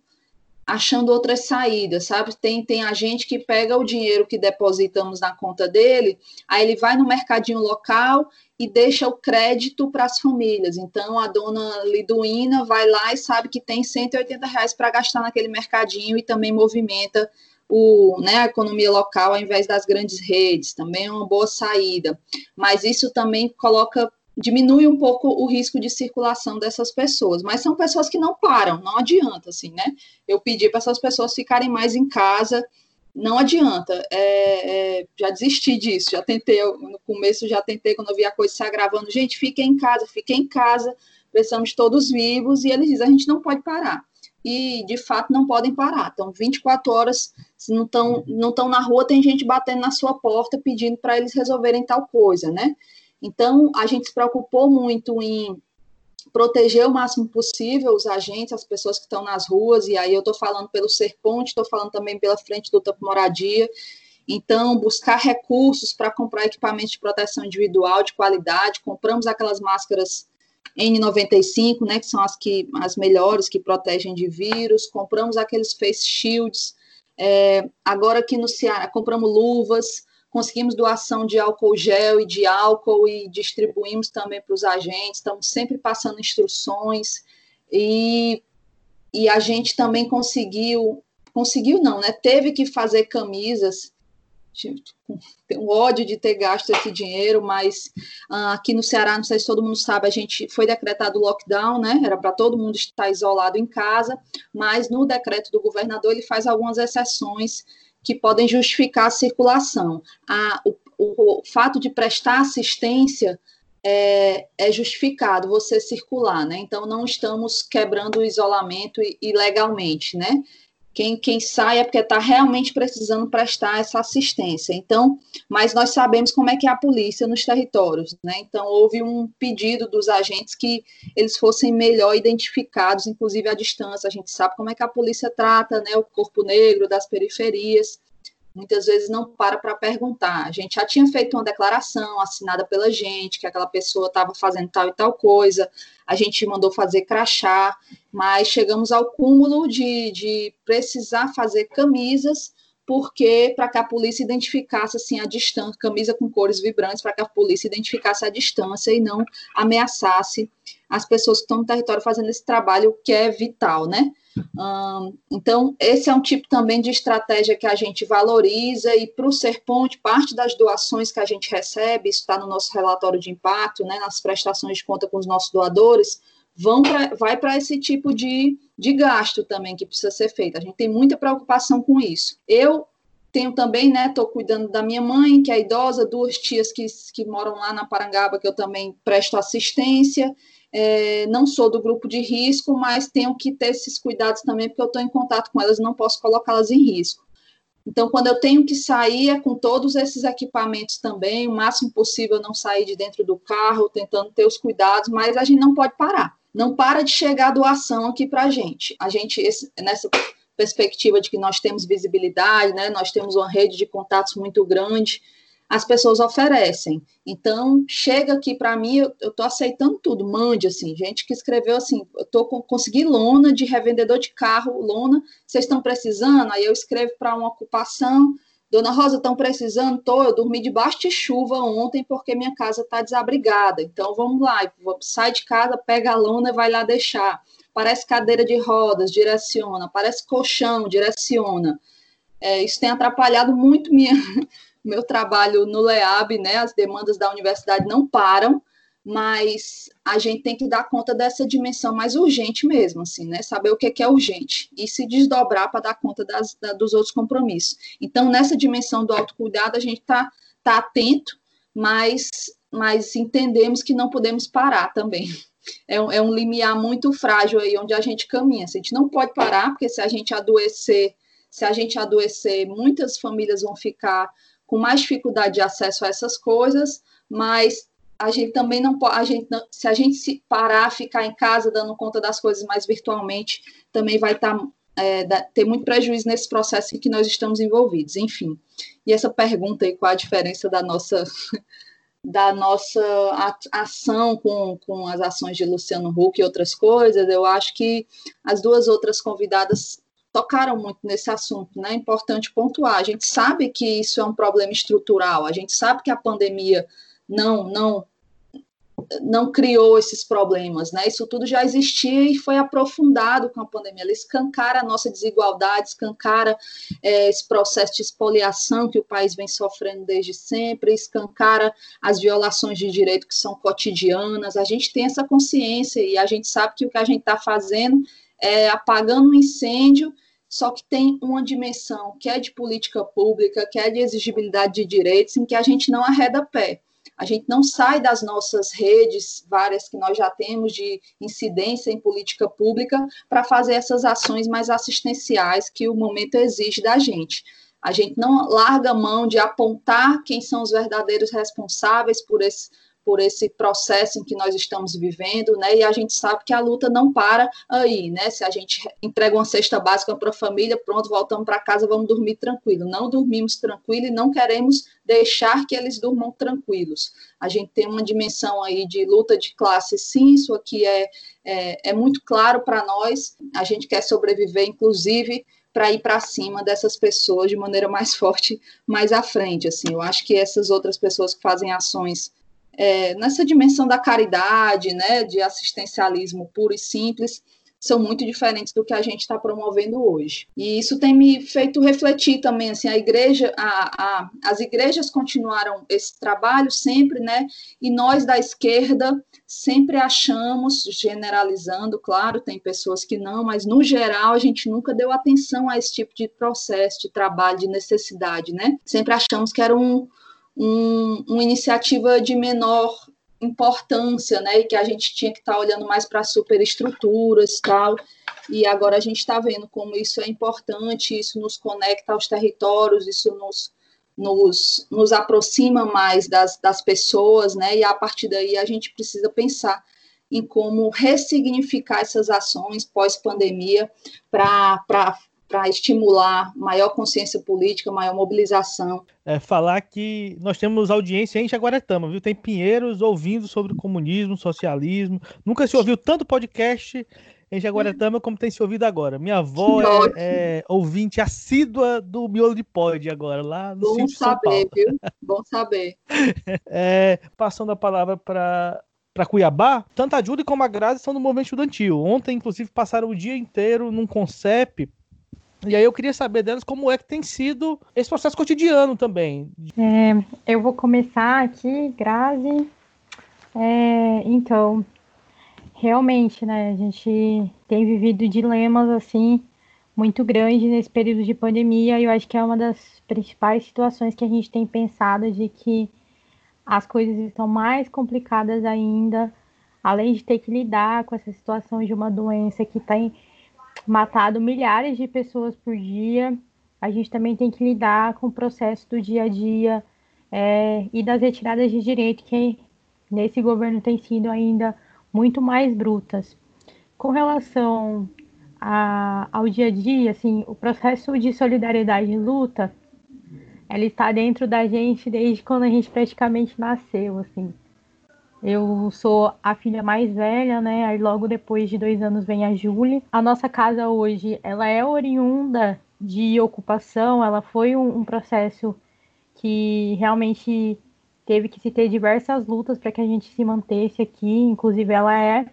achando outras saídas, sabe? Tem, tem a gente que pega o dinheiro que depositamos na conta dele, aí ele vai no mercadinho local e deixa o crédito para as famílias. Então, a dona Liduína vai lá e sabe que tem 180 reais para gastar naquele mercadinho e também movimenta o, né, a economia local ao invés das grandes redes, também é uma boa saída. Mas isso também coloca, diminui um pouco o risco de circulação dessas pessoas. Mas são pessoas que não param, não adianta, assim, né? Eu pedi para essas pessoas ficarem mais em casa, não adianta. É, é, já desisti disso, já tentei, no começo já tentei, quando eu vi a coisa se agravando, gente, fiquem em casa, fiquem em casa, precisamos todos vivos, e eles dizem, a gente não pode parar e de fato não podem parar. Então, 24 horas, se não estão não tão na rua, tem gente batendo na sua porta pedindo para eles resolverem tal coisa, né? Então, a gente se preocupou muito em proteger o máximo possível os agentes, as pessoas que estão nas ruas, e aí eu estou falando pelo Ser Ponte, estou falando também pela Frente do Tampo Moradia. Então, buscar recursos para comprar equipamentos de proteção individual de qualidade, compramos aquelas máscaras N95, né, que são as, que, as melhores, que protegem de vírus, compramos aqueles face shields, é, agora aqui no Ceará, compramos luvas, conseguimos doação de álcool gel e de álcool e distribuímos também para os agentes, estamos sempre passando instruções, e, e a gente também conseguiu, conseguiu não, né, teve que fazer camisas tenho ódio de ter gasto esse dinheiro, mas uh, aqui no Ceará, não sei se todo mundo sabe, a gente foi decretado lockdown, né? Era para todo mundo estar isolado em casa, mas no decreto do governador ele faz algumas exceções que podem justificar a circulação. A, o, o, o fato de prestar assistência é, é, justificado você circular, né? Então não estamos quebrando o isolamento ilegalmente, né? Quem, quem sai é porque está realmente precisando prestar essa assistência. Então, mas nós sabemos como é que é a polícia nos territórios, né? Então, houve um pedido dos agentes que eles fossem melhor identificados, inclusive à distância. A gente sabe como é que a polícia trata, né? O corpo negro das periferias muitas vezes não para para perguntar. A gente já tinha feito uma declaração assinada pela gente, que aquela pessoa estava fazendo tal e tal coisa, a gente mandou fazer crachá, mas chegamos ao cúmulo de, de precisar fazer camisas, porque para que a polícia identificasse assim a distância, camisa com cores vibrantes, para que a polícia identificasse a distância e não ameaçasse as pessoas que estão no território fazendo esse trabalho que é vital, né? Então, esse é um tipo também de estratégia que a gente valoriza, e para o Serponte, parte das doações que a gente recebe, isso está no nosso relatório de impacto, né, nas prestações de conta com os nossos doadores, vão pra, vai para esse tipo de, de gasto também que precisa ser feito. A gente tem muita preocupação com isso. Eu tenho também, né, estou cuidando da minha mãe, que é idosa, duas tias que, que moram lá na Parangaba, que eu também presto assistência. É, não sou do grupo de risco, mas tenho que ter esses cuidados também, porque eu estou em contato com elas, não posso colocá-las em risco. Então, quando eu tenho que sair, é com todos esses equipamentos também, o máximo possível não sair de dentro do carro, tentando ter os cuidados, mas a gente não pode parar. Não para de chegar a doação aqui para a gente. A gente, esse, nessa perspectiva de que nós temos visibilidade, né, nós temos uma rede de contatos muito grande, as pessoas oferecem. Então, chega aqui para mim, eu estou aceitando tudo, mande, assim, gente que escreveu assim, eu tô com, consegui lona de revendedor de carro, lona, vocês estão precisando? Aí eu escrevo para uma ocupação, Dona Rosa, estão precisando? Tô, eu dormi debaixo de chuva ontem porque minha casa está desabrigada, então vamos lá, sai de casa, pega a lona e vai lá deixar. Parece cadeira de rodas, direciona, parece colchão, direciona. É, isso tem atrapalhado muito minha meu trabalho no LEAB, né, as demandas da universidade não param, mas a gente tem que dar conta dessa dimensão mais urgente mesmo, assim, né, saber o que é urgente e se desdobrar para dar conta das, da, dos outros compromissos. Então, nessa dimensão do autocuidado, a gente está tá atento, mas, mas entendemos que não podemos parar também. É um, é um limiar muito frágil aí onde a gente caminha. A gente não pode parar, porque se a gente adoecer, se a gente adoecer, muitas famílias vão ficar com mais dificuldade de acesso a essas coisas, mas a gente também não pode, a gente se a gente se parar, ficar em casa dando conta das coisas mais virtualmente, também vai estar tá, é, ter muito prejuízo nesse processo em que nós estamos envolvidos, enfim. E essa pergunta aí, qual a diferença da nossa da nossa ação com, com as ações de Luciano Huck e outras coisas, eu acho que as duas outras convidadas tocaram muito nesse assunto, né? É importante pontuar. A gente sabe que isso é um problema estrutural, a gente sabe que a pandemia não não não criou esses problemas, né? Isso tudo já existia e foi aprofundado com a pandemia. Ela escancara a nossa desigualdade, escancara é, esse processo de espoliação que o país vem sofrendo desde sempre, escancara as violações de direito que são cotidianas. A gente tem essa consciência e a gente sabe que o que a gente está fazendo é, apagando um incêndio, só que tem uma dimensão que é de política pública, que é de exigibilidade de direitos, em que a gente não arreda pé. A gente não sai das nossas redes, várias que nós já temos de incidência em política pública, para fazer essas ações mais assistenciais que o momento exige da gente. A gente não larga mão de apontar quem são os verdadeiros responsáveis por esse por esse processo em que nós estamos vivendo, né? E a gente sabe que a luta não para aí, né? Se a gente entrega uma cesta básica para a família, pronto, voltamos para casa, vamos dormir tranquilo. Não dormimos tranquilo e não queremos deixar que eles durmam tranquilos. A gente tem uma dimensão aí de luta de classe, sim, isso aqui é, é, é muito claro para nós. A gente quer sobreviver, inclusive, para ir para cima dessas pessoas de maneira mais forte mais à frente. Assim, eu acho que essas outras pessoas que fazem ações é, nessa dimensão da caridade, né, de assistencialismo puro e simples, são muito diferentes do que a gente está promovendo hoje. E isso tem me feito refletir também, assim, a igreja, a, a, as igrejas continuaram esse trabalho sempre, né, e nós da esquerda sempre achamos, generalizando, claro, tem pessoas que não, mas no geral a gente nunca deu atenção a esse tipo de processo, de trabalho, de necessidade, né, sempre achamos que era um, um, uma iniciativa de menor importância, né, e que a gente tinha que estar tá olhando mais para superestruturas tal, e agora a gente está vendo como isso é importante, isso nos conecta aos territórios, isso nos, nos, nos aproxima mais das, das pessoas, né, e a partir daí a gente precisa pensar em como ressignificar essas ações pós-pandemia para para estimular maior consciência política, maior mobilização. É, falar que nós temos audiência em Jaguaretama, viu? Tem pinheiros ouvindo sobre comunismo, socialismo. Nunca se ouviu tanto podcast em Jaguaretama como tem se ouvido agora. Minha avó é, é, ouvinte assídua do Miolo de Pod agora, lá no Bom saber, viu? Bom saber. É, passando a palavra para para Cuiabá, tanto a Júlia como a Grazi são do movimento estudantil. Ontem, inclusive, passaram o dia inteiro num CONCEP e aí eu queria saber delas como é que tem sido esse processo cotidiano também. É, eu vou começar aqui, Grazi. É, então, realmente, né, a gente tem vivido dilemas assim muito grande nesse período de pandemia e eu acho que é uma das principais situações que a gente tem pensado de que as coisas estão mais complicadas ainda, além de ter que lidar com essa situação de uma doença que tem matado milhares de pessoas por dia, a gente também tem que lidar com o processo do dia a dia é, e das retiradas de direito que nesse governo tem sido ainda muito mais brutas. Com relação a, ao dia a dia, assim, o processo de solidariedade e luta, ela está dentro da gente desde quando a gente praticamente nasceu, assim. Eu sou a filha mais velha, né? Aí logo depois de dois anos vem a Julie. A nossa casa hoje, ela é oriunda de ocupação, ela foi um, um processo que realmente teve que se ter diversas lutas para que a gente se mantesse aqui. Inclusive, ela é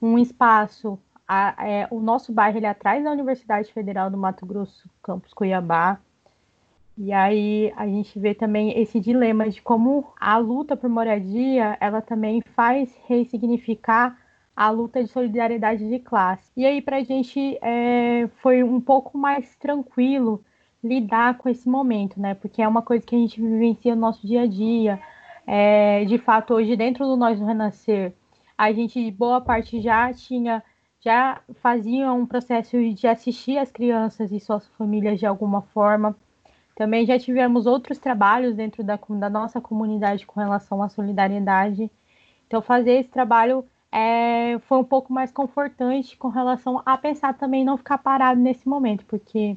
um espaço. A, é, o nosso bairro ele é atrás da Universidade Federal do Mato Grosso, campus Cuiabá. E aí a gente vê também esse dilema de como a luta por moradia ela também faz ressignificar a luta de solidariedade de classe. E aí para a gente é, foi um pouco mais tranquilo lidar com esse momento, né? Porque é uma coisa que a gente vivencia no nosso dia a dia. É, de fato, hoje dentro do Nós do Renascer, a gente, boa parte já tinha, já fazia um processo de assistir as crianças e suas famílias de alguma forma. Também já tivemos outros trabalhos dentro da, da nossa comunidade com relação à solidariedade. Então, fazer esse trabalho é, foi um pouco mais confortante com relação a pensar também não ficar parado nesse momento, porque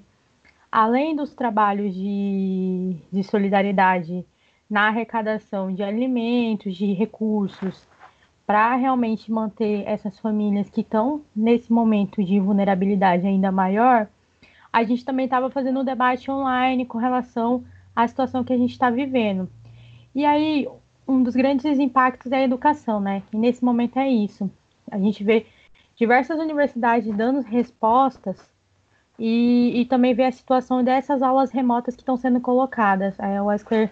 além dos trabalhos de, de solidariedade na arrecadação de alimentos, de recursos, para realmente manter essas famílias que estão nesse momento de vulnerabilidade ainda maior, a gente também estava fazendo um debate online com relação à situação que a gente está vivendo. E aí, um dos grandes impactos é a educação, né? E nesse momento é isso. A gente vê diversas universidades dando respostas e, e também ver a situação dessas aulas remotas que estão sendo colocadas. A Wesker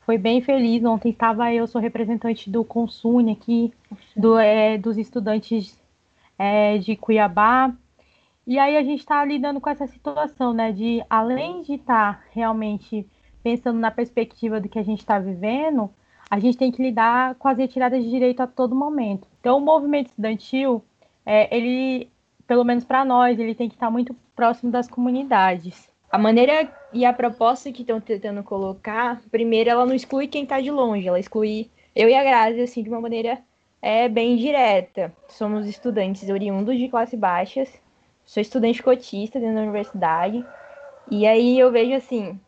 foi bem feliz. Ontem estava eu, sou representante do Consune aqui, do, é, dos estudantes é, de Cuiabá. E aí a gente está lidando com essa situação, né? De além de estar tá realmente pensando na perspectiva do que a gente está vivendo, a gente tem que lidar com as retiradas de direito a todo momento. Então, o movimento estudantil, é, ele pelo menos para nós, ele tem que estar muito próximo das comunidades. A maneira e a proposta que estão tentando colocar, primeiro, ela não exclui quem está de longe, ela exclui eu e a Grazi, assim, de uma maneira é, bem direta. Somos estudantes oriundos de classe baixas, sou estudante cotista dentro da universidade, e aí eu vejo assim,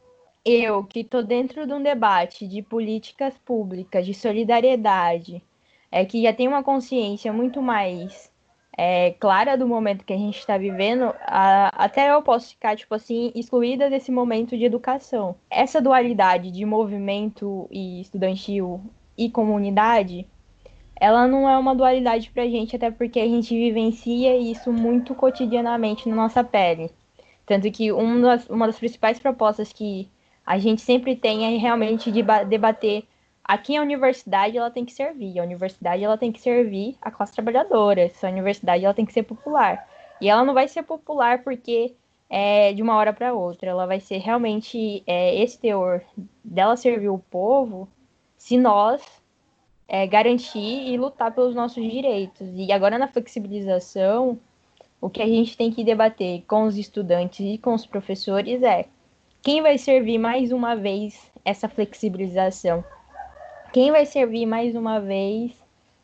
eu que estou dentro de um debate de políticas públicas, de solidariedade, é que já tem uma consciência muito mais é, clara do momento que a gente está vivendo, a, até eu posso ficar, tipo assim, excluída desse momento de educação. Essa dualidade de movimento e estudantil e comunidade, ela não é uma dualidade pra gente, até porque a gente vivencia isso muito cotidianamente na nossa pele. Tanto que uma das, uma das principais propostas que a gente sempre tem é realmente de debater Aqui a universidade ela tem que servir, a universidade ela tem que servir a classe trabalhadora, a universidade ela tem que ser popular. E ela não vai ser popular porque é de uma hora para outra, ela vai ser realmente é, esse teor dela servir o povo se nós é, garantir e lutar pelos nossos direitos. E agora na flexibilização, o que a gente tem que debater com os estudantes e com os professores é quem vai servir mais uma vez essa flexibilização quem vai servir mais uma vez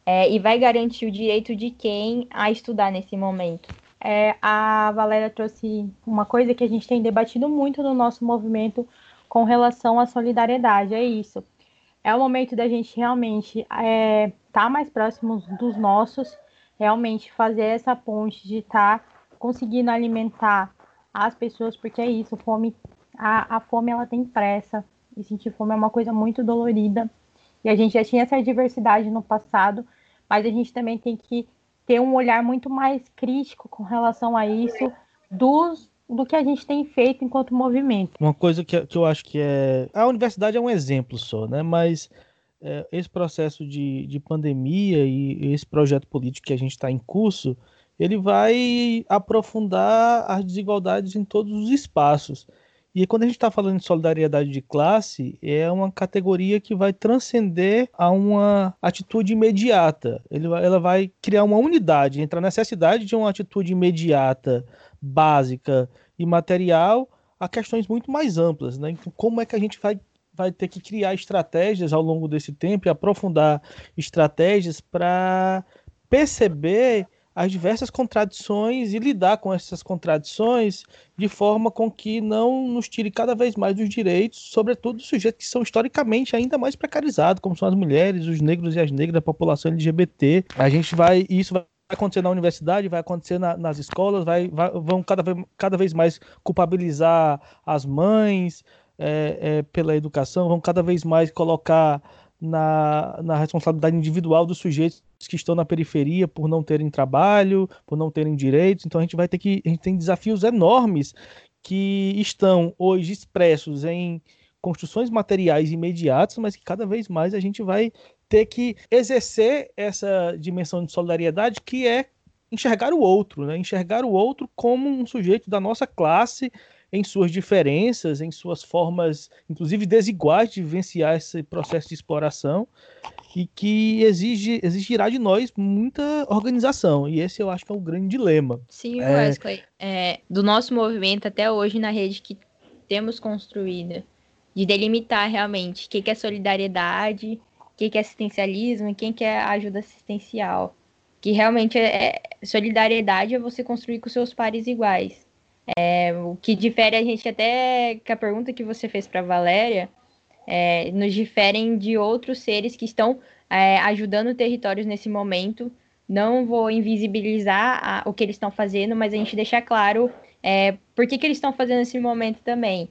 é, e vai garantir o direito de quem a estudar nesse momento. É, a Valéria trouxe uma coisa que a gente tem debatido muito no nosso movimento com relação à solidariedade. É isso. É o momento da gente realmente estar é, tá mais próximos dos nossos, realmente fazer essa ponte de estar tá conseguindo alimentar as pessoas, porque é isso, fome, a, a fome ela tem pressa, e sentir fome é uma coisa muito dolorida. E a gente já tinha essa diversidade no passado, mas a gente também tem que ter um olhar muito mais crítico com relação a isso dos do que a gente tem feito enquanto movimento. Uma coisa que, que eu acho que é. A universidade é um exemplo só, né? Mas é, esse processo de, de pandemia e esse projeto político que a gente está em curso ele vai aprofundar as desigualdades em todos os espaços. E quando a gente está falando de solidariedade de classe, é uma categoria que vai transcender a uma atitude imediata. Ele, ela vai criar uma unidade entre a necessidade de uma atitude imediata, básica e material, a questões muito mais amplas. Né? Então, como é que a gente vai, vai ter que criar estratégias ao longo desse tempo e aprofundar estratégias para perceber as diversas contradições e lidar com essas contradições de forma com que não nos tire cada vez mais dos direitos, sobretudo dos sujeitos que são historicamente ainda mais precarizados, como são as mulheres, os negros e as negras da população LGBT. A gente vai, isso vai acontecer na universidade, vai acontecer na, nas escolas, vai, vai, vão cada vez, cada vez mais culpabilizar as mães é, é, pela educação, vão cada vez mais colocar na, na responsabilidade individual dos sujeitos que estão na periferia por não terem trabalho, por não terem direitos. Então a gente vai ter que a gente tem desafios enormes que estão hoje expressos em construções materiais imediatas, mas que cada vez mais a gente vai ter que exercer essa dimensão de solidariedade que é enxergar o outro, né? enxergar o outro como um sujeito da nossa classe em suas diferenças, em suas formas, inclusive desiguais de vivenciar esse processo de exploração e que exige, exigirá de nós muita organização. E esse eu acho que é o grande dilema. Sim, é... Wesley. É, do nosso movimento até hoje na rede que temos construída, de delimitar realmente o que, é solidariedade, o que, é assistencialismo e quem que é ajuda assistencial. Que realmente é, é solidariedade é você construir com seus pares iguais. É, o que difere a gente até que a pergunta que você fez para Valéria é, nos diferem de outros seres que estão é, ajudando territórios nesse momento. Não vou invisibilizar a, o que eles estão fazendo, mas a gente deixar claro por que, que eles estão fazendo nesse momento também.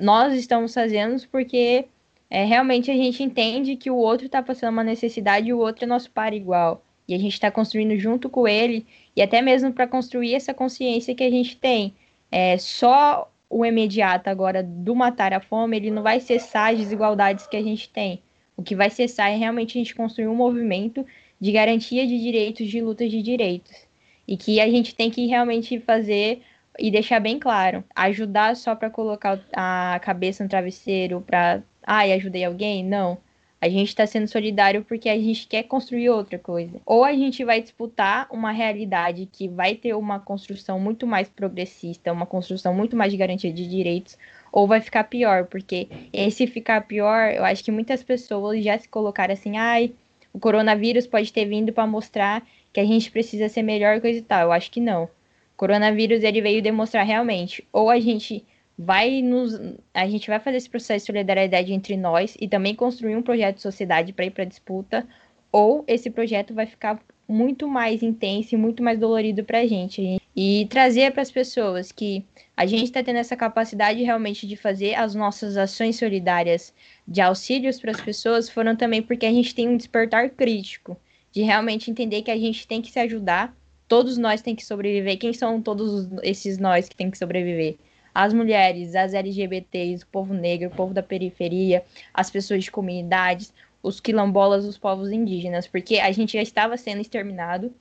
Nós estamos fazendo porque é, realmente a gente entende que o outro está passando uma necessidade e o outro é nosso par igual. E a gente está construindo junto com ele, e até mesmo para construir essa consciência que a gente tem. É, só o imediato agora do matar a fome, ele não vai cessar as desigualdades que a gente tem. O que vai cessar é realmente a gente construir um movimento de garantia de direitos, de luta de direitos. E que a gente tem que realmente fazer e deixar bem claro, ajudar só para colocar a cabeça no travesseiro, para, ai, ajudei alguém? Não. A gente está sendo solidário porque a gente quer construir outra coisa. Ou a gente vai disputar uma realidade que vai ter uma construção muito mais progressista, uma construção muito mais de garantia de direitos, ou vai ficar pior, porque esse ficar pior, eu acho que muitas pessoas já se colocaram assim, ai, o coronavírus pode ter vindo para mostrar que a gente precisa ser melhor coisa e tal. Eu acho que não. O coronavírus ele veio demonstrar realmente, ou a gente vai nos a gente vai fazer esse processo de solidariedade entre nós e também construir um projeto de sociedade para ir para disputa, ou esse projeto vai ficar muito mais intenso e muito mais dolorido para a gente. E trazer para as pessoas que a gente está tendo essa capacidade realmente de fazer as nossas ações solidárias de auxílios para as pessoas foram também porque a gente tem um despertar crítico, de realmente entender que a gente tem que se ajudar, todos nós tem que sobreviver. Quem são todos esses nós que tem que sobreviver? As mulheres, as LGBTs, o povo negro, o povo da periferia, as pessoas de comunidades, os quilombolas, os povos indígenas, porque a gente já estava sendo exterminado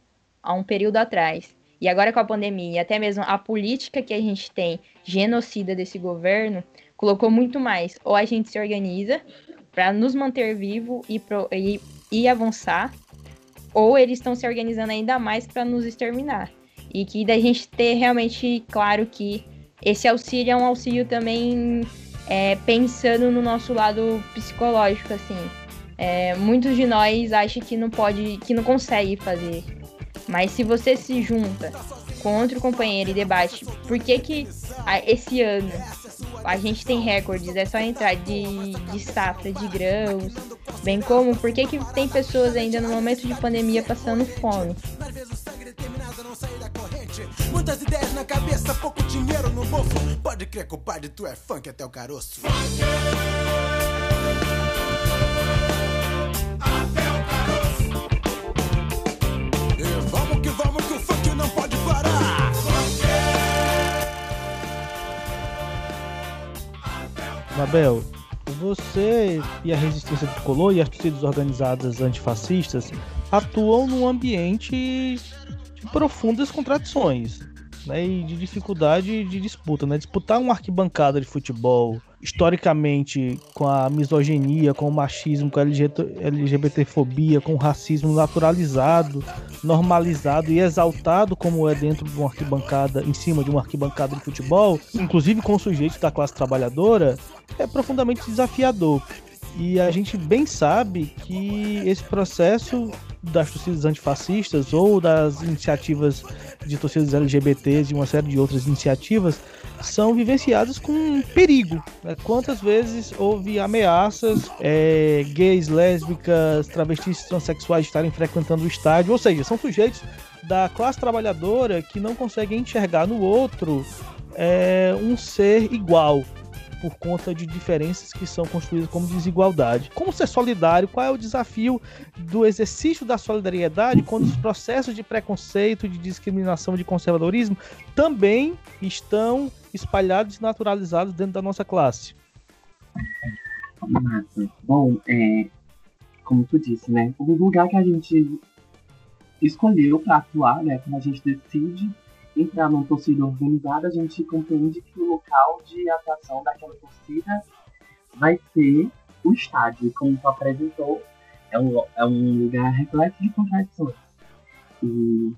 há um período atrás. E agora com a pandemia, até mesmo a política que a gente tem, genocida desse governo, colocou muito mais. Ou a gente se organiza para nos manter vivo e, pro, e, e avançar, ou eles estão se organizando ainda mais para nos exterminar. E que da gente ter realmente claro que esse auxílio é um auxílio também é, pensando no nosso lado psicológico, assim. É, muitos de nós acham que não pode, que não consegue fazer. Mas se você se junta com outro companheiro e debate por que que esse ano a gente tem recordes, é só entrar de, de safra de grãos, bem como por que que tem pessoas ainda no momento de pandemia passando fome. Muitas ideias na cabeça, pouco dinheiro no bolso. Pode crer, compadre, tu é funk até o caroço. Mabel, você e a resistência tricolor e as torcidas organizadas antifascistas atuam num ambiente de profundas contradições né, e de dificuldade de disputa. Né? Disputar uma arquibancada de futebol historicamente com a misoginia, com o machismo, com a LGBTfobia, com o racismo naturalizado, normalizado e exaltado como é dentro de uma arquibancada, em cima de uma arquibancada de futebol, inclusive com sujeitos da classe trabalhadora, é profundamente desafiador. E a gente bem sabe que esse processo das torcidas antifascistas ou das iniciativas de torcidas LGBTs e uma série de outras iniciativas são vivenciadas com perigo. Né? Quantas vezes houve ameaças, é, gays, lésbicas, travestis, transexuais estarem frequentando o estádio, ou seja, são sujeitos da classe trabalhadora que não conseguem enxergar no outro é, um ser igual por conta de diferenças que são construídas como desigualdade. Como ser solidário? Qual é o desafio do exercício da solidariedade quando os processos de preconceito, de discriminação, de conservadorismo também estão espalhados e naturalizados dentro da nossa classe? Massa. Bom, é, como tu disse, né? O lugar que a gente escolheu para atuar, né? Quando a gente decide entrar numa torcida organizada, a gente compreende que o local de atuação daquela torcida vai ser o estádio. Como tu apresentou, é um, é um lugar repleto de contradições. E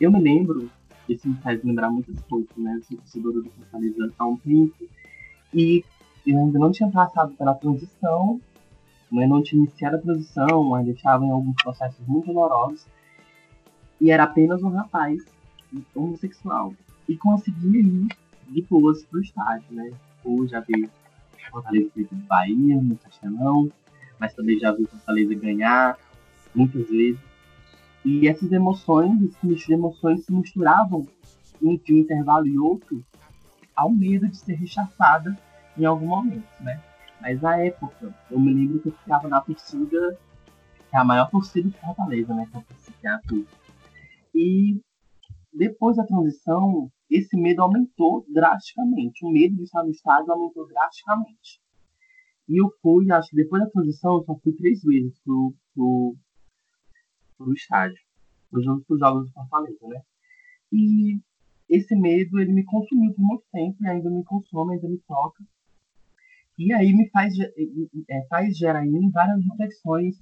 eu me lembro, isso me faz lembrar muitas coisas, né? Eu sou torcedora do Fortaleza há um tempo, e eu ainda não tinha passado pela transição, mas não tinha iniciado a transição, ainda estava em alguns processos muito dolorosos, e era apenas um rapaz homossexual. E consegui ir de boas pro estádio, né? Ou já vi Fortaleza de Bahia, no Castelão, mas também já vi Fortaleza ganhar muitas vezes. E essas emoções, de emoções se misturavam entre um intervalo e outro ao medo de ser rechaçada em algum momento, né? Mas na época, eu me lembro que eu ficava na torcida, que é a maior torcida de Fortaleza, né? Que é a E depois da transição, esse medo aumentou drasticamente. O medo de estar no estádio aumentou drasticamente. E eu fui, acho que depois da transição, eu só fui três vezes pro, pro, pro estádio. Os pros jogos do Fortaleza, né? E esse medo, ele me consumiu por muito tempo e ainda me consome, ainda me toca. E aí me faz, é, faz gerar em mim várias reflexões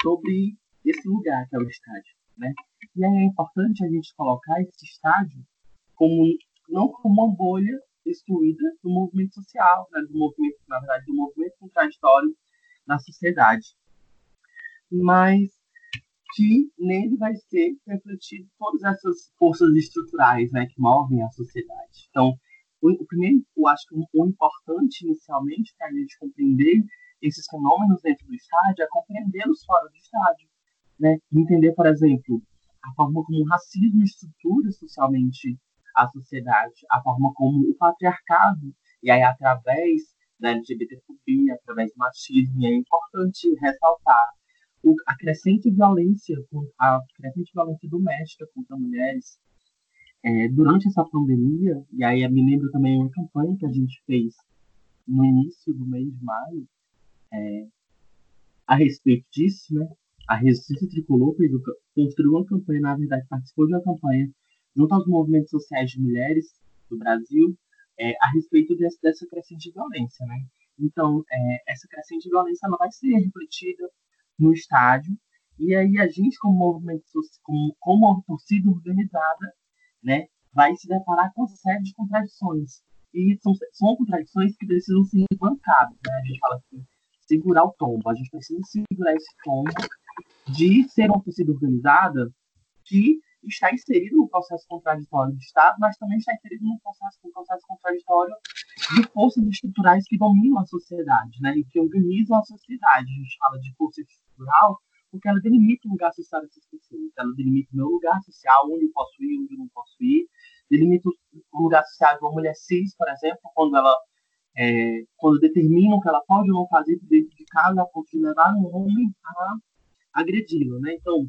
sobre esse lugar que é o estádio, né? E aí é importante a gente colocar esse estádio como não como uma bolha excluída do movimento social, né, do movimento, na verdade, do movimento contraditório na sociedade. Mas que nele vai ser refletido todas essas forças estruturais né, que movem a sociedade. Então, o, o primeiro, eu acho que o, o importante inicialmente para a gente compreender esses fenômenos dentro do estádio é compreendê-los fora do estádio. Né? Entender, por exemplo, a forma como o racismo estrutura socialmente a sociedade, a forma como o patriarcado, e aí através da LGBTfobia, através do machismo, e é importante ressaltar o, a crescente violência, a crescente violência doméstica contra mulheres é, durante essa pandemia, e aí me lembro também uma campanha que a gente fez no início do mês de maio, é, a respeito disso, né? A Resistência Tricolor construiu uma campanha, na verdade, participou de uma campanha junto aos movimentos sociais de mulheres do Brasil é, a respeito desse, dessa crescente violência, né? Então, é, essa crescente violência ela vai ser refletida no estádio e aí a gente, como movimento como, como torcida organizada, né, vai se deparar com uma série de contradições e são, são contradições que precisam ser bancadas, né? A gente fala assim, segurar o tombo, a gente precisa segurar esse tombo de ser uma torcida organizada que está inserido no processo contraditório do Estado, mas também está inserido no processo, no processo contraditório de forças estruturais que dominam a sociedade, né, e que organizam a sociedade. A gente fala de força estrutural porque ela delimita o lugar social dessas pessoas. Ela delimita o meu lugar social, onde eu posso ir, onde eu não posso ir. Delimita o lugar social de uma mulher cis, por exemplo, quando ela é, quando determina o que ela pode ou não fazer dentro de casa, a levar um homem a agredi-lo, né? Então,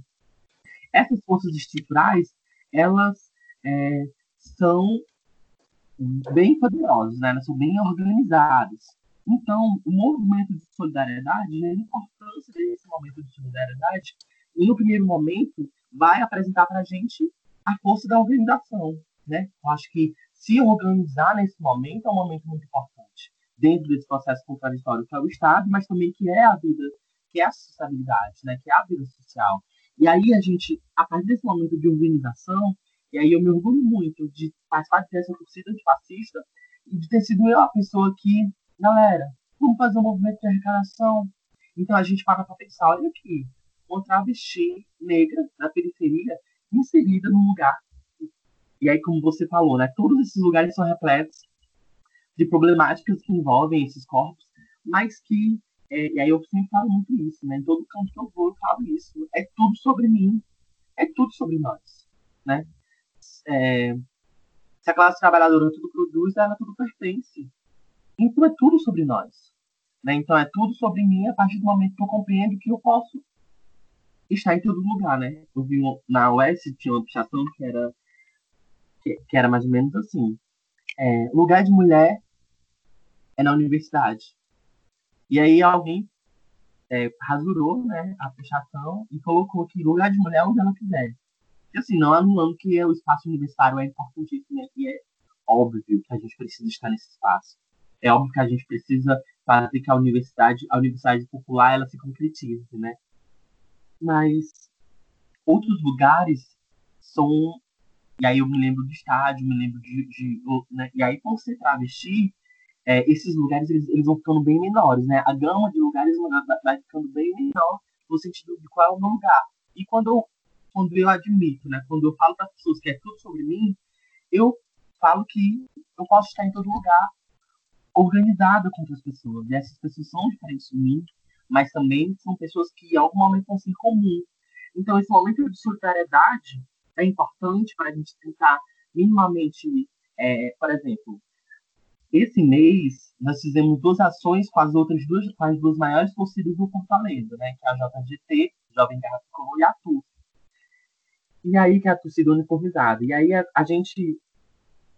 essas forças estruturais, elas é, são bem poderosas, né? Elas são bem organizadas. Então, o movimento de solidariedade, né, a importância desse momento de solidariedade, um primeiro momento, vai apresentar para a gente a força da organização, né? Eu acho que se organizar nesse momento é um momento muito importante dentro desse processo contraditório que é o Estado, mas também que é a vida, que é a sociabilidade, né? Que é a vida social. E aí a gente, a partir desse momento de organização, e aí eu me orgulho muito de participar dessa torcida antifascista e de ter sido eu a pessoa que, galera, vamos fazer um movimento de arrecadação. Então a gente para para pensar, olha aqui, uma travesti negra da periferia inserida num lugar. E aí, como você falou, né, todos esses lugares são repletos de problemáticas que envolvem esses corpos, mas que, é, e aí eu sempre falo muito isso, né, em todo canto que eu vou eu falo isso, é tudo sobre mim, é tudo sobre nós, né. É, se a classe trabalhadora tudo produz, ela tudo pertence. Então é tudo sobre nós. Né? Então é tudo sobre mim a partir do momento que eu compreendo que eu posso estar em todo lugar, né? Eu vi na UES tinha uma pichação que era que, que, era mais ou menos assim. É, lugar de mulher é na universidade. E aí alguém é, rasurou né, a pichação e colocou que lugar de mulher onde ela quiser. E assim, não anulando que o espaço universitário é importantíssimo e é óbvio que a gente precisa estar nesse espaço. É óbvio que a gente precisa fazer que a universidade, a universidade popular, ela se concretize, né? Mas outros lugares são e aí eu me lembro do estádio, me lembro de, de né? e aí por ser travesti, é, esses lugares eles, eles, vão ficando bem menores, né? A gama de lugares vai, ficando bem menor no sentido de qual é o meu lugar. E quando quando eu admito, né? Quando eu falo para as pessoas que é tudo sobre mim, eu falo que eu posso estar em todo lugar organizada com outras pessoas. E essas pessoas são diferentes de mim, mas também são pessoas que em algum momento vão ser comum. Então, esse momento de solidariedade é importante para a gente tentar minimamente, é, por exemplo, esse mês nós fizemos duas ações com as outras duas, com as duas maiores torcidas do Fortaleza, né, que é a JGT, Jovem Guerra Tricolor e a TUF. E aí que é a torcida uniformizada. E aí a, a gente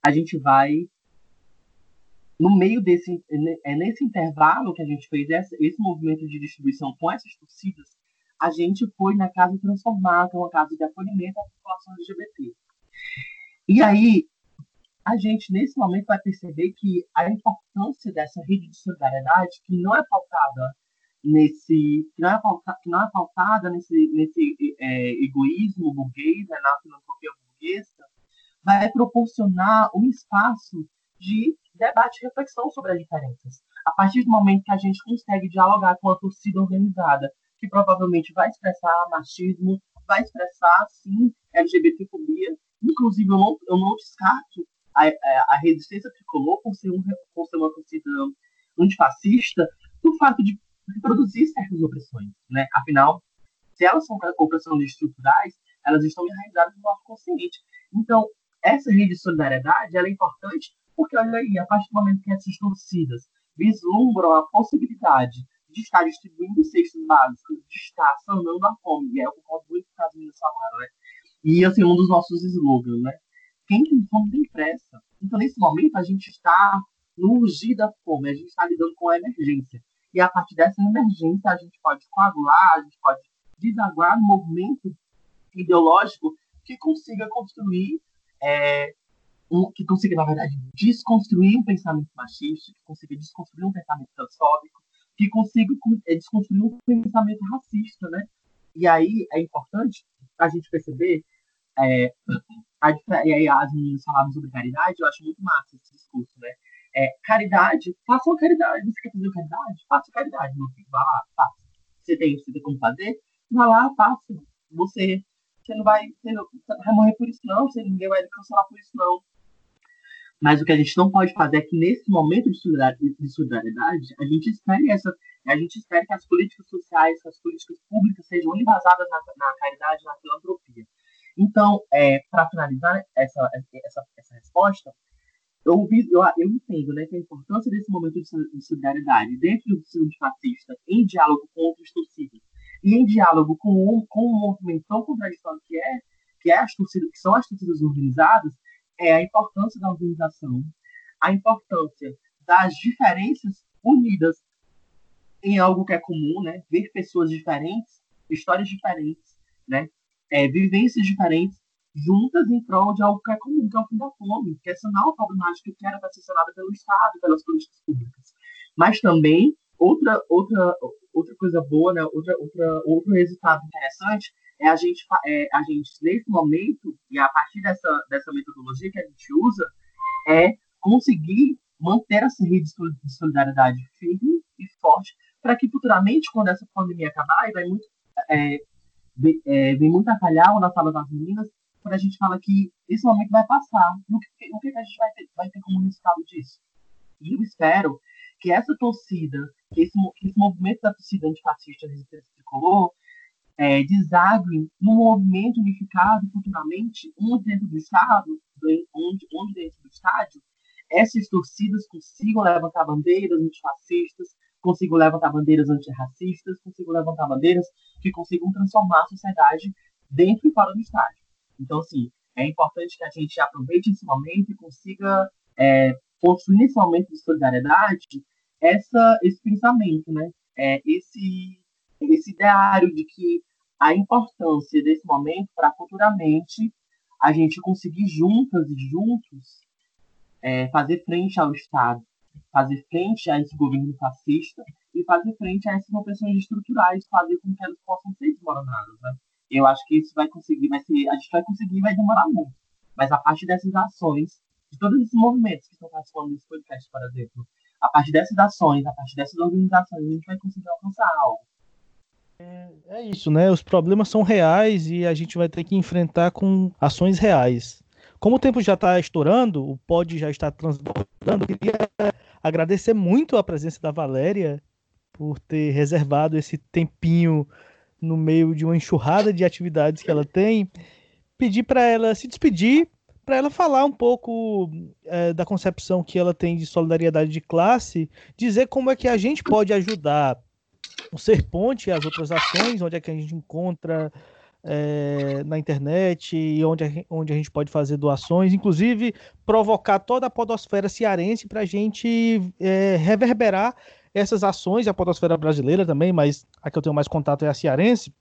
a gente vai no meio desse é nesse intervalo que a gente fez esse, esse movimento de distribuição com essas torcidas, a gente foi na casa é uma casa de acolhimento à população LGBT. E aí a gente nesse momento vai perceber que a importância dessa rede de solidariedade que não é pautada nesse que não é pautada, não é pautada nesse, nesse é, egoísmo burguês, né, na filantropia burguesa, vai proporcionar um espaço de debate e reflexão sobre as diferenças. A partir do momento que a gente consegue dialogar com a torcida organizada, que provavelmente vai expressar machismo, vai expressar, sim, LGBTfobia, inclusive eu não, eu não descarto a, a, a resistência tricolor por ser, um, por ser uma torcida antifascista, do fato de reproduzir certas opressões, né? Afinal, se elas são opressões estruturais, elas estão enraizadas no nosso consciente. Então, essa rede de solidariedade é importante porque, olha aí, a partir do momento que essas torcidas vislumbram a possibilidade de estar distribuindo cestos básicos, de estar sanando a fome, e é o concordo muito com as falaram, né? E, assim, um dos nossos slogans, né? Quem tem fome tem pressa. Então, nesse momento, a gente está no urgir da fome, a gente está lidando com a emergência. E a partir dessa emergência, a gente pode coagular, a gente pode desaguar um movimento ideológico que consiga construir, é, um, que consiga, na verdade, desconstruir um pensamento machista, que consiga desconstruir um pensamento transfóbico, que consiga é, desconstruir um pensamento racista, né? E aí é importante a gente perceber, é, a, e aí as meninas falavam sobre caridade, eu acho muito massa esse discurso, né? É, caridade, faça uma caridade. Você quer fazer caridade? Faça caridade, meu filho. Vai lá, faça. Você tem, você tem como fazer? Vai lá, faça. Você, você não vai, você não vai morrer por isso, não. Você, ninguém vai cancelar por isso, não. Mas o que a gente não pode fazer é que nesse momento de solidariedade, a gente espere essa, a gente espera que as políticas sociais, que as políticas públicas sejam embasadas na, na caridade, na filantropia. Então, é, para finalizar essa, essa, essa resposta, eu, eu, eu entendo né, que a importância desse momento de solidariedade dentro do sistema fascista, em diálogo com outros torcidas, e em diálogo com com um movimento tão contraditório que é, que, é as torcidas, que são as torcidas organizadas, é a importância da organização, a importância das diferenças unidas em algo que é comum, né? Ver pessoas diferentes, histórias diferentes, né? é, vivências diferentes juntas em prol de algo que é comum, que é o fim da fome, que é sanar uma problemática que era sanada pelo Estado, pelas políticas públicas. Mas também, outra, outra, outra coisa boa, né, outra, outra, outro resultado interessante é a gente, é, a gente, nesse momento, e a partir dessa, dessa metodologia que a gente usa, é conseguir manter essa rede de solidariedade firme e forte, para que futuramente, quando essa pandemia acabar, e vai muito, é, vem, é, vem muito a calhar na sala das meninas, quando a gente fala que esse momento vai passar, o que, o que a gente vai ter, vai ter como resultado disso? E eu espero que essa torcida, que esse, que esse movimento da torcida antifascista resistência tricolor, é, desague num movimento unificado futuramente, onde dentro do Estado, onde, onde dentro do estádio, essas torcidas consigam levantar bandeiras antifascistas, consigam levantar bandeiras antirracistas, consigam levantar bandeiras que consigam transformar a sociedade dentro e fora do estádio. Então, assim, é importante que a gente aproveite esse momento e consiga é, construir nesse momento de solidariedade essa, esse pensamento, né? É, esse, esse ideário de que a importância desse momento para futuramente a gente conseguir juntas e juntos é, fazer frente ao Estado, fazer frente a esse governo fascista e fazer frente a essas opressões estruturais, fazer com que elas possam ser desmoronadas. Né? Eu acho que isso vai conseguir, vai ser, a gente vai conseguir, vai demorar muito. Mas a partir dessas ações, de todos esses movimentos que estão participando desse podcast, por exemplo, a partir dessas ações, a partir dessas organizações, a gente vai conseguir alcançar algo. É, é isso, né? Os problemas são reais e a gente vai ter que enfrentar com ações reais. Como o tempo já está estourando, o pod já está transbordando, eu queria agradecer muito a presença da Valéria por ter reservado esse tempinho no meio de uma enxurrada de atividades que ela tem. Pedir para ela se despedir, para ela falar um pouco é, da concepção que ela tem de solidariedade de classe, dizer como é que a gente pode ajudar o Ser Ponte e as outras ações, onde é que a gente encontra é, na internet e onde a, onde a gente pode fazer doações, inclusive provocar toda a podosfera cearense para a gente é, reverberar essas ações, a podosfera brasileira também, mas a que eu tenho mais contato é a cearense,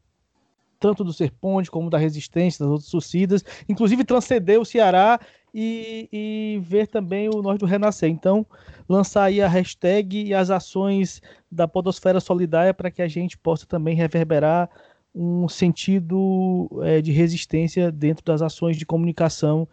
tanto do Serponte como da Resistência, das outras suicidas, inclusive transcender o Ceará e, e, ver também o Nós do Renascer. Então, lançar aí a hashtag e as ações da Podosfera Solidária para que a gente possa também reverberar um sentido é, de resistência dentro das ações de comunicação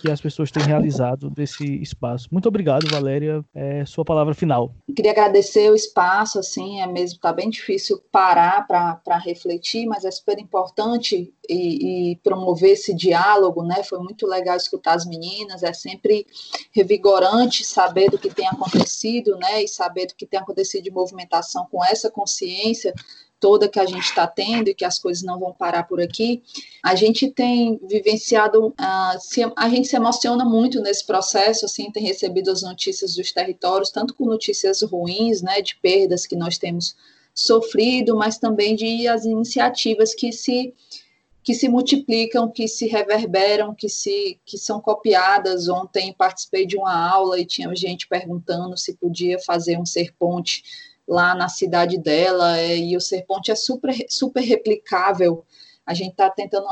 que as pessoas têm realizado desse espaço. Muito obrigado, Valéria. É sua palavra final. Queria agradecer o espaço, assim, é mesmo, está bem difícil parar para refletir, mas é super importante e, e, promover esse diálogo, né? Foi muito legal escutar as meninas, é sempre revigorante saber do que tem acontecido, né? E saber do que tem acontecido de movimentação com essa consciência toda que a gente está tendo e que as coisas não vão parar por aqui, a gente tem vivenciado, uh, se, a gente se emociona muito nesse processo, assim, tem recebido as notícias dos territórios, tanto com notícias ruins, né, de perdas que nós temos sofrido, mas também de as iniciativas que se que se multiplicam, que se reverberam, que se que são copiadas. Ontem participei de uma aula e tinha gente perguntando se podia fazer um ser ponte lá na cidade dela, é, e o Serponte é super, super replicável. A gente está tentando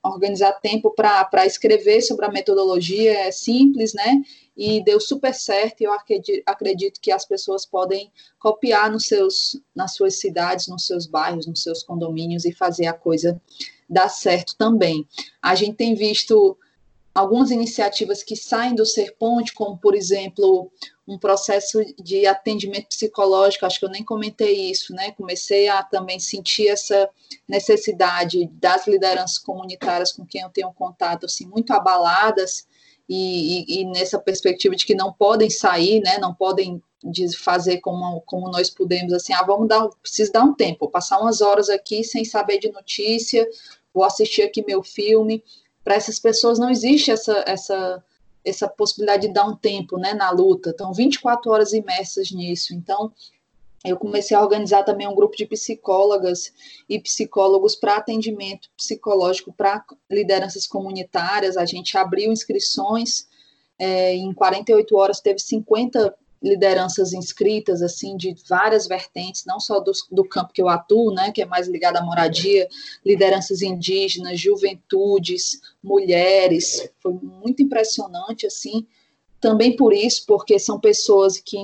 organizar tempo para escrever sobre a metodologia, é simples, né? E deu super certo, e eu acredito, acredito que as pessoas podem copiar nos seus, nas suas cidades, nos seus bairros, nos seus condomínios e fazer a coisa dar certo também. A gente tem visto algumas iniciativas que saem do Serponte, como, por exemplo, um processo de atendimento psicológico, acho que eu nem comentei isso, né? Comecei a também sentir essa necessidade das lideranças comunitárias com quem eu tenho contato, assim, muito abaladas, e, e, e nessa perspectiva de que não podem sair, né? Não podem fazer como, como nós podemos, assim, ah, vamos dar, preciso dar um tempo, passar umas horas aqui sem saber de notícia, vou assistir aqui meu filme. Para essas pessoas não existe essa, essa essa possibilidade de dar um tempo né, na luta. Estão 24 horas imersas nisso. Então, eu comecei a organizar também um grupo de psicólogas e psicólogos para atendimento psicológico para lideranças comunitárias. A gente abriu inscrições, é, em 48 horas teve 50 lideranças inscritas, assim, de várias vertentes, não só do, do campo que eu atuo, né, que é mais ligado à moradia, lideranças indígenas, juventudes, mulheres, foi muito impressionante, assim, também por isso, porque são pessoas que,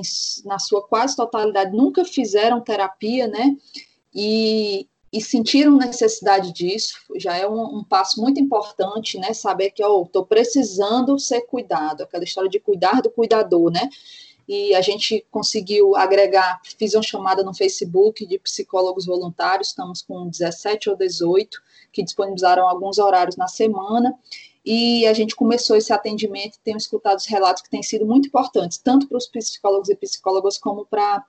na sua quase totalidade, nunca fizeram terapia, né? E, e sentiram necessidade disso, já é um, um passo muito importante, né? Saber que, eu estou precisando ser cuidado, aquela história de cuidar do cuidador, né? E a gente conseguiu agregar, fiz uma chamada no Facebook de psicólogos voluntários, estamos com 17 ou 18, que disponibilizaram alguns horários na semana, e a gente começou esse atendimento, tenho escutado os relatos que têm sido muito importantes, tanto para os psicólogos e psicólogas como para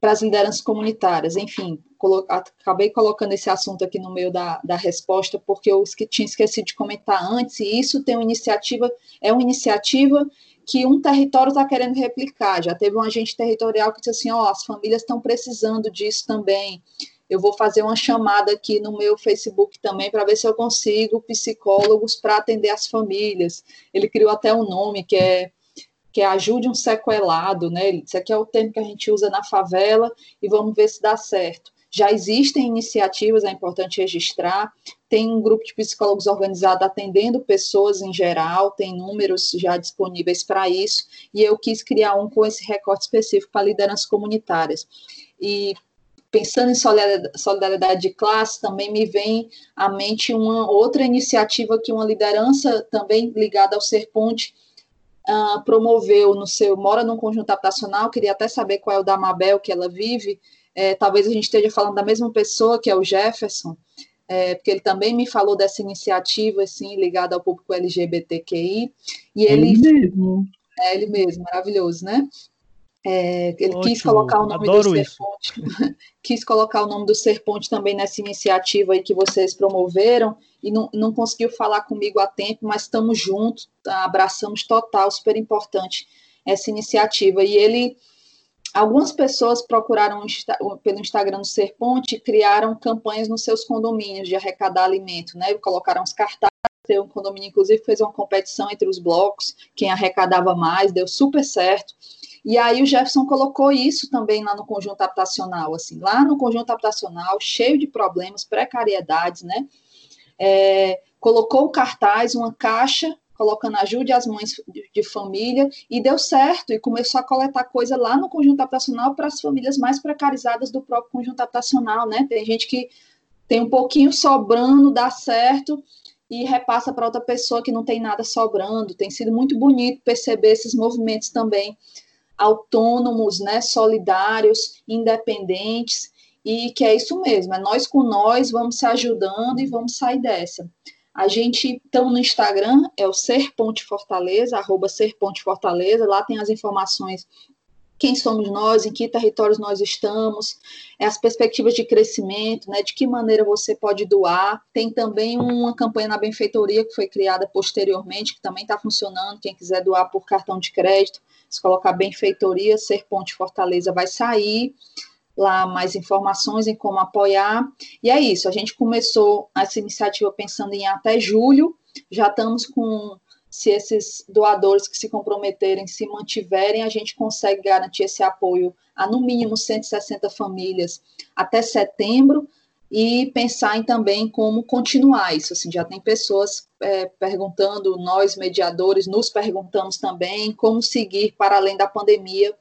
para as lideranças comunitárias. Enfim, colo acabei colocando esse assunto aqui no meio da, da resposta, porque eu esque tinha esquecido de comentar antes, e isso tem uma iniciativa, é uma iniciativa que um território está querendo replicar. Já teve um agente territorial que disse assim: ó, oh, as famílias estão precisando disso também. Eu vou fazer uma chamada aqui no meu Facebook também para ver se eu consigo psicólogos para atender as famílias. Ele criou até um nome que é que é ajude um sequelado, né? Isso aqui é o termo que a gente usa na favela e vamos ver se dá certo. Já existem iniciativas, é importante registrar. Tem um grupo de psicólogos organizado atendendo pessoas em geral, tem números já disponíveis para isso, e eu quis criar um com esse recorte específico para lideranças comunitárias. E pensando em solidariedade de classe, também me vem à mente uma outra iniciativa que uma liderança também ligada ao Ser Ponte uh, promoveu no seu, mora num conjunto habitacional, queria até saber qual é o da Mabel que ela vive, é, talvez a gente esteja falando da mesma pessoa, que é o Jefferson, é, porque ele também me falou dessa iniciativa, assim, ligada ao público LGBTQI, e ele... Ele mesmo. É, ele mesmo, maravilhoso, né? É, ele Ótimo, quis colocar o nome do Serponte, quis colocar o nome do Serponte também nessa iniciativa aí que vocês promoveram e não, não conseguiu falar comigo a tempo, mas estamos juntos, tá, abraçamos total, super importante essa iniciativa. E ele, algumas pessoas procuraram pelo Instagram do Serponte e criaram campanhas nos seus condomínios de arrecadar alimento, né? Colocaram os cartazes tem um condomínio, inclusive, fez uma competição entre os blocos, quem arrecadava mais, deu super certo. E aí o Jefferson colocou isso também lá no conjunto habitacional, assim, lá no conjunto habitacional, cheio de problemas, precariedades, né? É, colocou o cartaz, uma caixa, colocando ajude as mães de família, e deu certo, e começou a coletar coisa lá no conjunto habitacional para as famílias mais precarizadas do próprio conjunto habitacional, né? Tem gente que tem um pouquinho sobrando, dá certo, e repassa para outra pessoa que não tem nada sobrando. Tem sido muito bonito perceber esses movimentos também autônomos, né, solidários, independentes, e que é isso mesmo, é nós com nós, vamos se ajudando e vamos sair dessa. A gente, estamos no Instagram, é o Ser Ponte Fortaleza, arroba Ser Ponte Fortaleza, lá tem as informações quem somos nós, em que territórios nós estamos, é as perspectivas de crescimento, né, de que maneira você pode doar. Tem também uma campanha na benfeitoria que foi criada posteriormente, que também está funcionando, quem quiser doar por cartão de crédito, se colocar benfeitoria, Ser Ponte Fortaleza vai sair lá mais informações em como apoiar. E é isso, a gente começou essa iniciativa pensando em até julho, já estamos com se esses doadores que se comprometerem se mantiverem, a gente consegue garantir esse apoio a no mínimo 160 famílias até setembro e pensar em também como continuar isso. Assim, já tem pessoas é, perguntando, nós mediadores nos perguntamos também como seguir para além da pandemia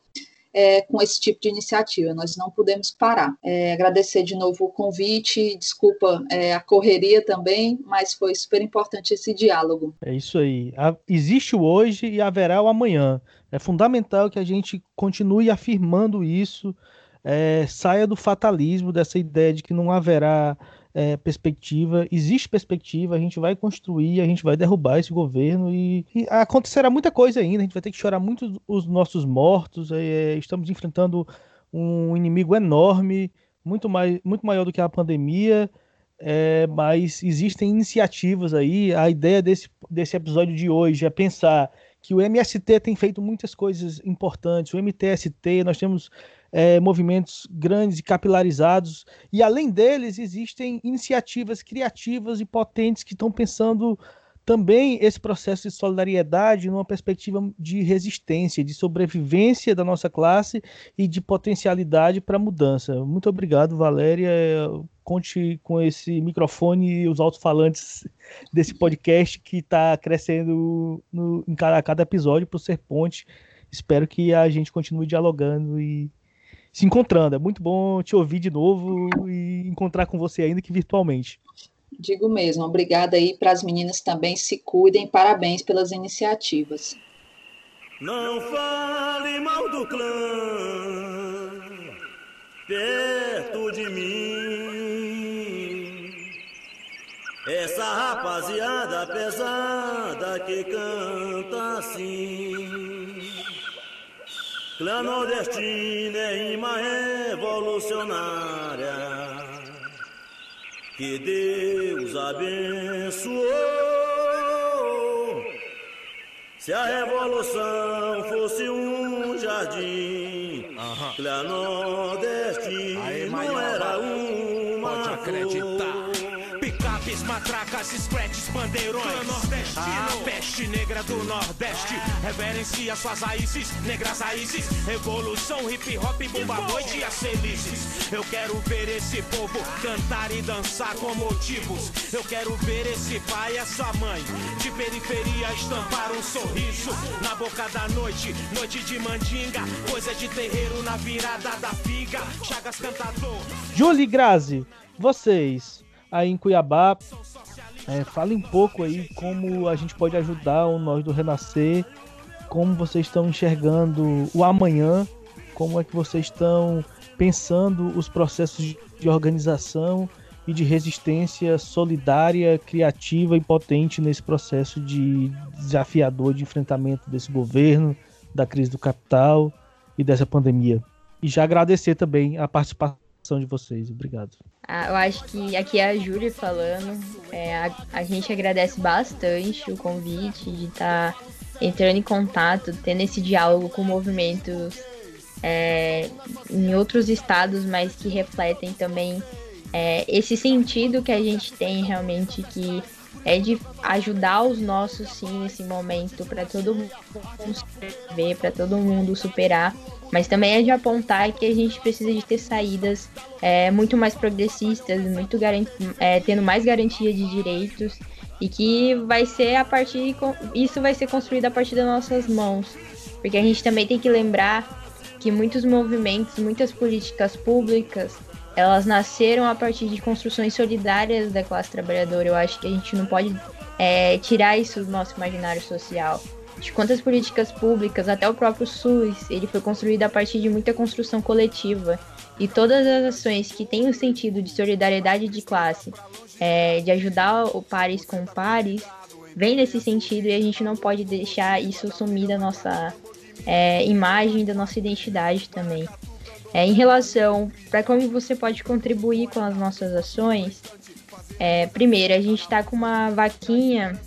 é, com esse tipo de iniciativa. Nós não podemos parar. É, agradecer de novo o convite, desculpa é, a correria também, mas foi super importante esse diálogo. É isso aí. existe o hoje e haverá o amanhã. É fundamental que a gente continue afirmando isso, é, saia do fatalismo, dessa ideia de que não haverá é, perspectiva, existe perspectiva, a gente vai construir, a gente vai derrubar esse governo e, e acontecerá muita coisa ainda, a gente vai ter que chorar muito os nossos mortos, é, estamos enfrentando um inimigo enorme, muito, mais, muito maior do que a pandemia, é, mas existem iniciativas aí, a ideia desse, desse episódio de hoje é pensar que o MST tem feito muitas coisas importantes, o MTST, nós temos é, movimentos grandes e capilarizados, e além deles existem iniciativas criativas e potentes que estão pensando também esse processo de solidariedade numa perspectiva de resistência, de sobrevivência da nossa classe e de potencialidade para mudança. Muito obrigado, Valéria. Conte com esse microfone e os alto-falantes desse podcast que está crescendo no, em cada, cada episódio para ser ponte. Espero que a gente continue dialogando e se encontrando. É muito bom te ouvir de novo e encontrar com você ainda que virtualmente. Digo mesmo, obrigada aí para as meninas também se cuidem, parabéns pelas iniciativas. Não fale mal do clã perto de mim. Essa rapaziada pesada que canta assim. Clã nordestina é rima revolucionária que Deus abençoou. Se a revolução fosse um jardim, uhum. Clã não era uma Pode acreditar. Picapes, matracas, scratches, bandeirões. A peste negra do Nordeste reverencia suas raízes, negras raízes. Revolução, hip hop, bomba noite e as felizes. Eu quero ver esse povo cantar e dançar com motivos. Eu quero ver esse pai e essa mãe de periferia estampar um sorriso na boca da noite. Noite de mandinga, coisa de terreiro na virada da figa. Chagas cantador. Julie Grazi, vocês aí em Cuiabá. É, fale um pouco aí como a gente pode ajudar o Nós do Renascer, como vocês estão enxergando o amanhã, como é que vocês estão pensando os processos de organização e de resistência solidária, criativa e potente nesse processo de desafiador de enfrentamento desse governo, da crise do capital e dessa pandemia. E já agradecer também a participação de vocês. Obrigado. Ah, eu acho que aqui é a Júlia falando. É, a, a, gente agradece bastante o convite de estar tá entrando em contato, tendo esse diálogo com movimentos é, em outros estados, mas que refletem também é, esse sentido que a gente tem realmente que é de ajudar os nossos sim nesse momento para todo mundo ver, para todo mundo superar mas também é de apontar que a gente precisa de ter saídas é, muito mais progressistas, muito é, tendo mais garantia de direitos e que vai ser a partir isso vai ser construído a partir das nossas mãos, porque a gente também tem que lembrar que muitos movimentos, muitas políticas públicas, elas nasceram a partir de construções solidárias da classe trabalhadora. Eu acho que a gente não pode é, tirar isso do nosso imaginário social de quantas políticas públicas, até o próprio SUS, ele foi construído a partir de muita construção coletiva. E todas as ações que têm o sentido de solidariedade de classe, é, de ajudar o pares com pares, vem nesse sentido e a gente não pode deixar isso sumir da nossa é, imagem, da nossa identidade também. É, em relação para como você pode contribuir com as nossas ações, é, primeiro, a gente está com uma vaquinha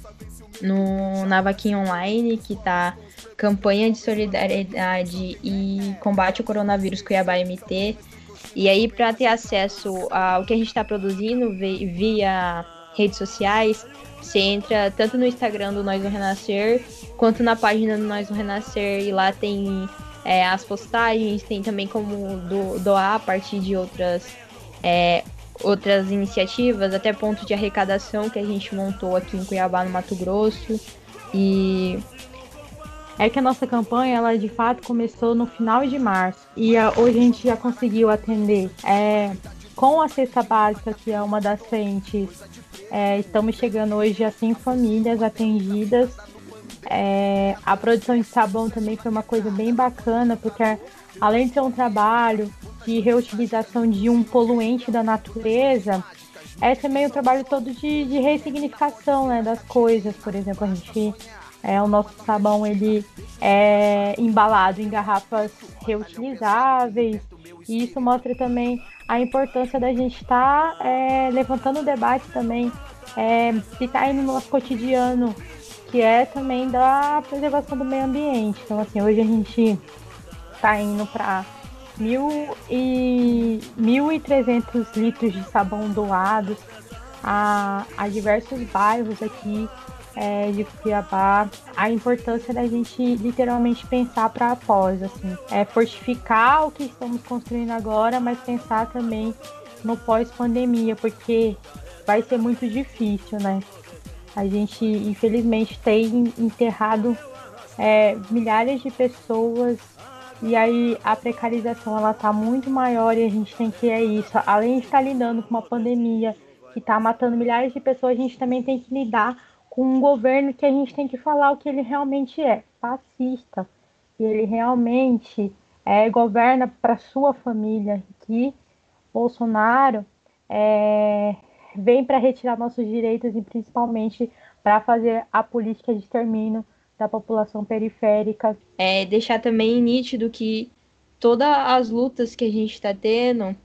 no, na vaquinha online, que tá campanha de solidariedade e combate ao coronavírus Cuiabá MT. E aí, para ter acesso ao que a gente está produzindo via redes sociais, você entra tanto no Instagram do Nós do Renascer, quanto na página do Nós do Renascer, e lá tem é, as postagens, tem também como do, doar a partir de outras é, outras iniciativas, até ponto de arrecadação que a gente montou aqui em Cuiabá, no Mato Grosso. E é que a nossa campanha, ela de fato começou no final de março e a, hoje a gente já conseguiu atender é, com a cesta básica, que é uma das frentes. É, estamos chegando hoje a 100 famílias atendidas. É, a produção de sabão também foi uma coisa bem bacana, porque além de ser um trabalho de reutilização de um poluente da natureza, é também o trabalho todo de, de ressignificação né, das coisas. Por exemplo, a gente é, o nosso sabão ele é embalado em garrafas reutilizáveis e isso mostra também a importância da gente estar tá, é, levantando o debate também é, que está aí no nosso cotidiano, que é também da preservação do meio ambiente. Então assim, hoje a gente está indo para mil e 1.300 litros de sabão doados a, a diversos bairros aqui é, de Cuiabá, a importância da gente literalmente pensar para após, assim, é fortificar o que estamos construindo agora, mas pensar também no pós-pandemia, porque vai ser muito difícil, né? A gente, infelizmente, tem enterrado é, milhares de pessoas e aí a precarização ela tá muito maior e a gente tem que é isso. Além de estar lidando com uma pandemia que está matando milhares de pessoas, a gente também tem que lidar com um governo que a gente tem que falar o que ele realmente é, fascista. Que ele realmente é, governa para sua família, que Bolsonaro é, vem para retirar nossos direitos e principalmente para fazer a política de extermínio da população periférica. É deixar também nítido que todas as lutas que a gente está tendo,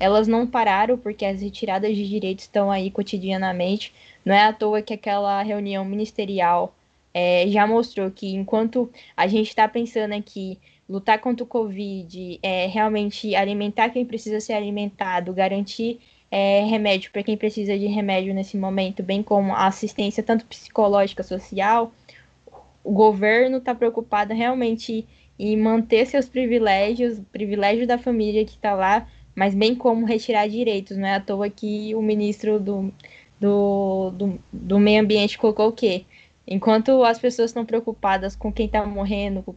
elas não pararam porque as retiradas de direitos estão aí cotidianamente. Não é à toa que aquela reunião ministerial é, já mostrou que enquanto a gente está pensando aqui lutar contra o Covid, é, realmente alimentar quem precisa ser alimentado, garantir é, remédio para quem precisa de remédio nesse momento, bem como assistência tanto psicológica, social, o governo está preocupado realmente em manter seus privilégios, o privilégio da família que está lá, mas bem como retirar direitos. Não é à toa que o ministro do, do, do, do meio ambiente colocou o quê? Enquanto as pessoas estão preocupadas com quem está morrendo com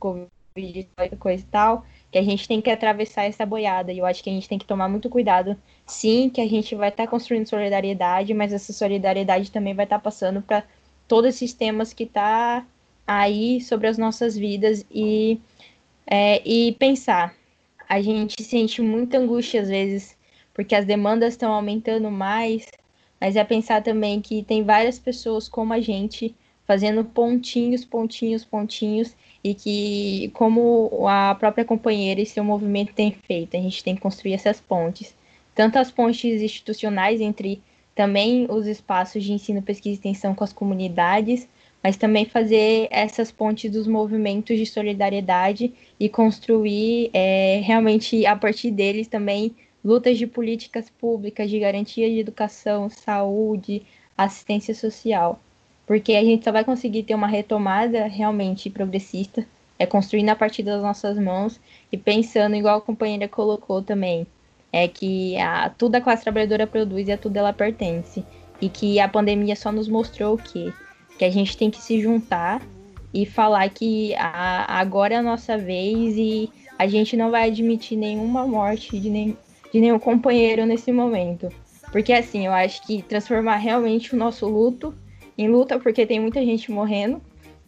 Covid, coisa e tal, que a gente tem que atravessar essa boiada. E eu acho que a gente tem que tomar muito cuidado. Sim, que a gente vai estar tá construindo solidariedade, mas essa solidariedade também vai estar tá passando para todos esses temas que tá aí sobre as nossas vidas e, é, e pensar. A gente sente muita angústia às vezes, porque as demandas estão aumentando mais, mas é pensar também que tem várias pessoas como a gente fazendo pontinhos, pontinhos, pontinhos, e que, como a própria companheira e seu movimento tem feito, a gente tem que construir essas pontes. Tanto as pontes institucionais entre também os espaços de ensino, pesquisa e extensão com as comunidades, mas também fazer essas pontes dos movimentos de solidariedade e construir é, realmente a partir deles também lutas de políticas públicas de garantia de educação, saúde, assistência social. Porque a gente só vai conseguir ter uma retomada realmente progressista é construindo a partir das nossas mãos e pensando, igual a companheira colocou também, é que a, tudo a classe trabalhadora produz e a tudo ela pertence. E que a pandemia só nos mostrou o quê? Que a gente tem que se juntar e falar que a, agora é a nossa vez e a gente não vai admitir nenhuma morte de, nem, de nenhum companheiro nesse momento. Porque assim, eu acho que transformar realmente o nosso luto em luta, porque tem muita gente morrendo,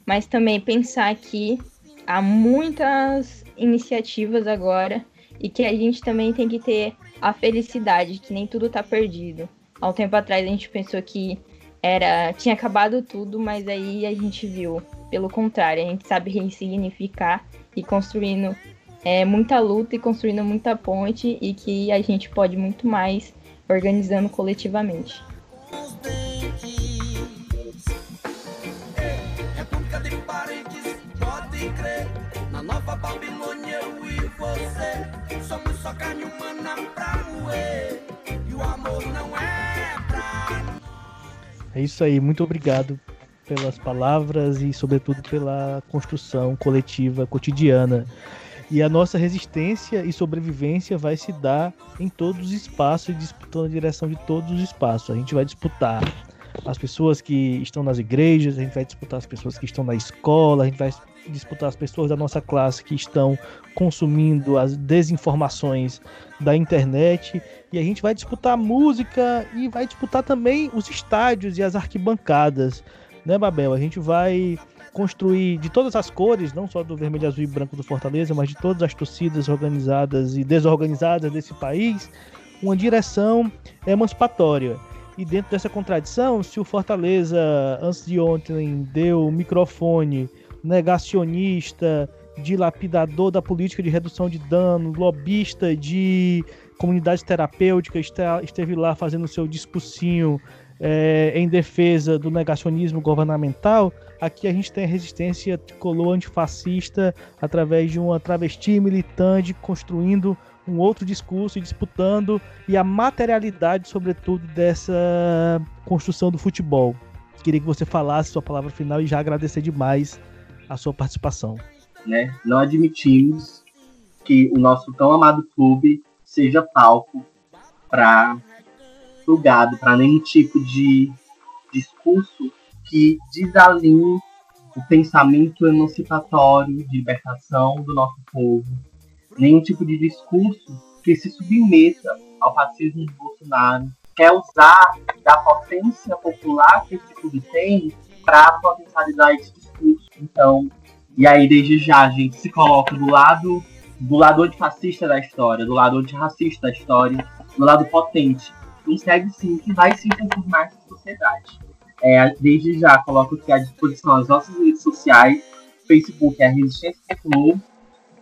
mas também pensar que há muitas iniciativas agora e que a gente também tem que ter a felicidade, que nem tudo tá perdido. Há um tempo atrás a gente pensou que era tinha acabado tudo, mas aí a gente viu, pelo contrário, a gente sabe ressignificar e construindo é, muita luta e construindo muita ponte e que a gente pode muito mais organizando coletivamente. Somos só carne humana pra moer e o amor não é é isso aí, muito obrigado pelas palavras e, sobretudo, pela construção coletiva cotidiana. E a nossa resistência e sobrevivência vai se dar em todos os espaços, disputando a direção de todos os espaços. A gente vai disputar as pessoas que estão nas igrejas, a gente vai disputar as pessoas que estão na escola, a gente vai disputar as pessoas da nossa classe que estão consumindo as desinformações da internet e a gente vai disputar música e vai disputar também os estádios e as arquibancadas, né, Babel? A gente vai construir de todas as cores, não só do vermelho, azul e branco do Fortaleza, mas de todas as torcidas organizadas e desorganizadas desse país, uma direção emancipatória. E dentro dessa contradição, se o Fortaleza, antes de ontem, deu microfone negacionista, dilapidador da política de redução de dano, lobista de comunidades terapêuticas, esteve lá fazendo seu discursinho é, em defesa do negacionismo governamental, aqui a gente tem a resistência tricolor antifascista através de uma travesti militante construindo um outro discurso e disputando e a materialidade, sobretudo, dessa construção do futebol. queria que você falasse sua palavra final e já agradecer demais a sua participação. Né? Não admitimos que o nosso tão amado clube seja palco para julgado para nenhum tipo de discurso que desalinhe o pensamento emancipatório de libertação do nosso povo, nenhum tipo de discurso que se submeta ao fascismo de Bolsonaro, quer usar da potência popular que esse clube tem para potencializar discurso. Então, e aí desde já a gente se coloca do lado do lado antifascista da história, do lado antirracista da história, do lado potente. Consegue sim, que vai sim transformar essa sociedade. É, desde já coloco aqui à disposição as nossas redes sociais. Facebook é Resistência Tricolor,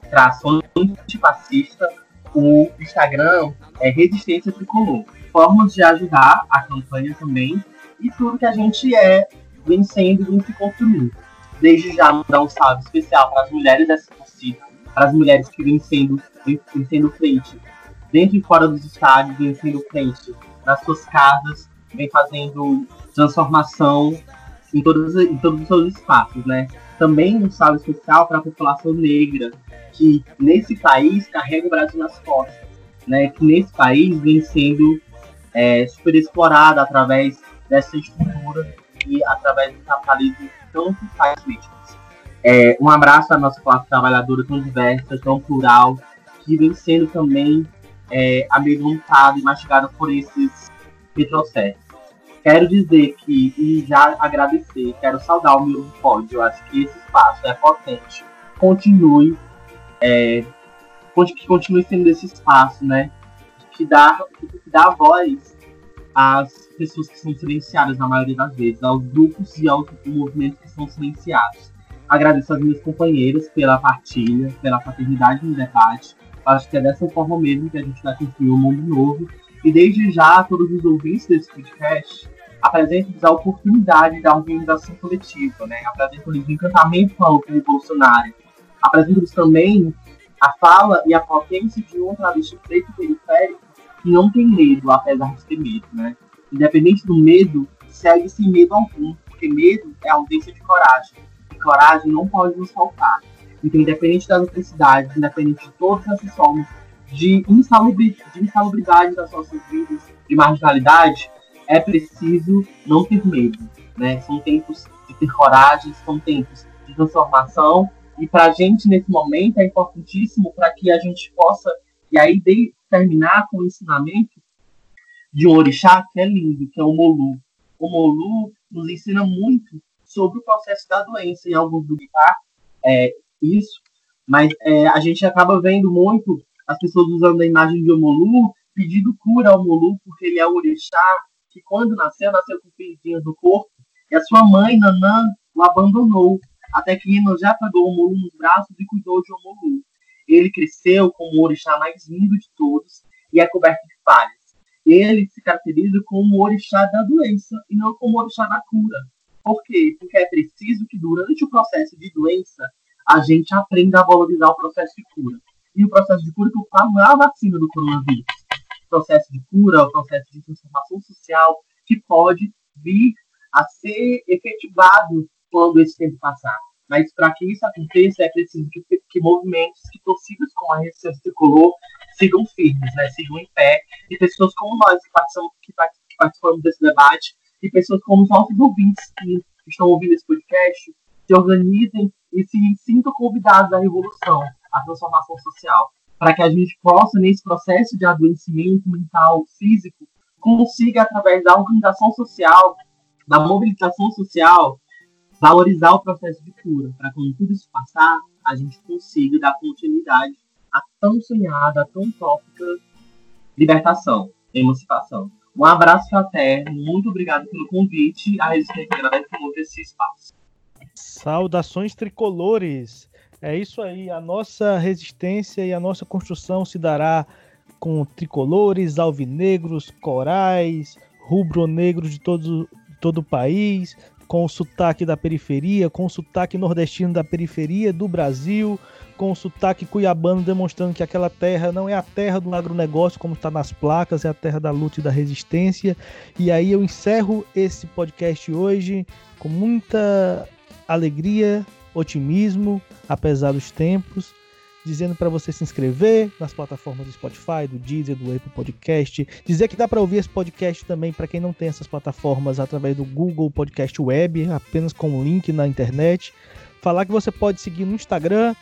traço antifascista. O Instagram é Resistência Tricolor. Formas de ajudar a campanha também. E tudo que a gente é vencendo e vem se construindo. Desde já mandar um salve especial para as mulheres dessa torcida, para as mulheres que vêm sendo, vêm sendo frente dentro e fora dos estádios, vêm sendo frente nas suas casas, vem fazendo transformação em todos, em todos os seus espaços, né? Também um salve especial para a população negra, que nesse país carrega o Brasil nas costas, né? Que nesse país vem sendo é, super explorada através dessa estrutura e através do capitalismo tão faz vítimas. É, um abraço à nossa classe trabalhadora tão diversa, tão plural, que vem sendo também é, amedrontada e mastigada por esses retrocessos. Quero dizer que, e já agradecer, quero saudar o meu pódio. Eu acho que esse espaço é potente. Continue, é, continue sendo esse espaço, né? Que dá, que dá voz às pessoas que são silenciadas na maioria das vezes, aos grupos e aos movimentos que são silenciados. Agradeço às minhas companheiras pela partilha, pela fraternidade no debate. Acho que é dessa forma mesmo que a gente vai construir um mundo novo e desde já, a todos os ouvintes desse podcast, apresento-lhes a oportunidade da organização coletiva, né? apresento-lhes o encantamento com a luta revolucionária, apresento-lhes também a fala e a potência de um travesti preto periférico que não tem medo, apesar de ter medo. Né? Independente do medo, segue sem medo algum, porque medo é ausência de coragem, e coragem não pode nos faltar. Então, independente das necessidades, independente de todas essas formas de insalubridade, de insalubridade das nossas vidas, de marginalidade, é preciso não ter medo. Né? São tempos de ter coragem, são tempos de transformação. E para a gente, nesse momento, é importantíssimo para que a gente possa, e aí de, terminar com o ensinamento de um orixá que é lindo, que é o Molu. O Molu nos ensina muito sobre o processo da doença, e alguns duvidar é, isso, mas é, a gente acaba vendo muito as pessoas usando a imagem de Omolu, pedindo cura ao Omolu, porque ele é o orixá, que quando nasceu, nasceu com feridinhas no corpo, e a sua mãe, Nanã, o abandonou, até que Ino já pegou o Omolu nos braços e cuidou de Omolu. Ele cresceu como o orixá mais lindo de todos e é coberto de falhas. Ele se caracteriza como o orixá da doença e não como o orixá da cura. Por quê? Porque é preciso que durante o processo de doença a gente aprenda a valorizar o processo de cura e o processo de cura que eu falo é a vacina do coronavírus. O processo de cura, o processo de transformação social que pode vir a ser efetivado quando esse tempo passar. Mas para que isso aconteça, é preciso que, que movimentos, que torcidas como a Resistência Tricolor sigam firmes, né? sigam em pé, e pessoas como nós que participamos, que participamos desse debate, e pessoas como os nossos ouvintes que estão ouvindo esse podcast, se organizem e se sintam convidados à revolução a transformação social, para que a gente possa, nesse processo de adoecimento mental, físico, consiga, através da organização social, da mobilização social, valorizar o processo de cura, para quando tudo isso passar, a gente consiga dar continuidade à tão sonhada, à tão tópica libertação, emancipação. Um abraço fraterno, muito obrigado pelo convite. A Resistência agradece muito esse espaço. Saudações tricolores! É isso aí, a nossa resistência e a nossa construção se dará com tricolores, alvinegros, corais, rubro-negros de todo, todo o país, com o sotaque da periferia, com o sotaque nordestino da periferia do Brasil, com o sotaque cuiabano demonstrando que aquela terra não é a terra do agronegócio, como está nas placas, é a terra da luta e da resistência. E aí eu encerro esse podcast hoje com muita alegria, otimismo, apesar dos tempos, dizendo para você se inscrever nas plataformas do Spotify, do Deezer, do Apple Podcast, dizer que dá para ouvir esse podcast também para quem não tem essas plataformas através do Google Podcast Web, apenas com um link na internet. Falar que você pode seguir no Instagram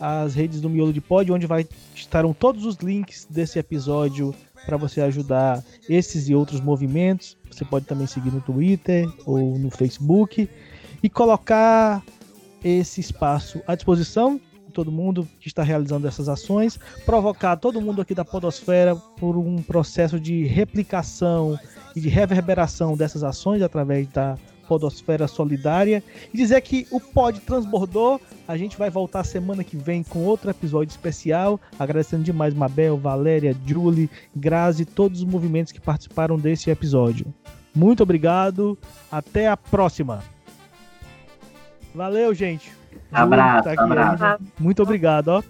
as redes do Miolo de Pod, onde vai estarão todos os links desse episódio para você ajudar esses e outros movimentos. Você pode também seguir no Twitter ou no Facebook e colocar esse espaço à disposição todo mundo que está realizando essas ações, provocar todo mundo aqui da Podosfera por um processo de replicação e de reverberação dessas ações através da Podosfera Solidária e dizer que o Pod transbordou. A gente vai voltar semana que vem com outro episódio especial. Agradecendo demais Mabel, Valéria, Julie, Grazi, todos os movimentos que participaram desse episódio. Muito obrigado. Até a próxima. Valeu, gente. Abraço, abraço. Muito obrigado, ó.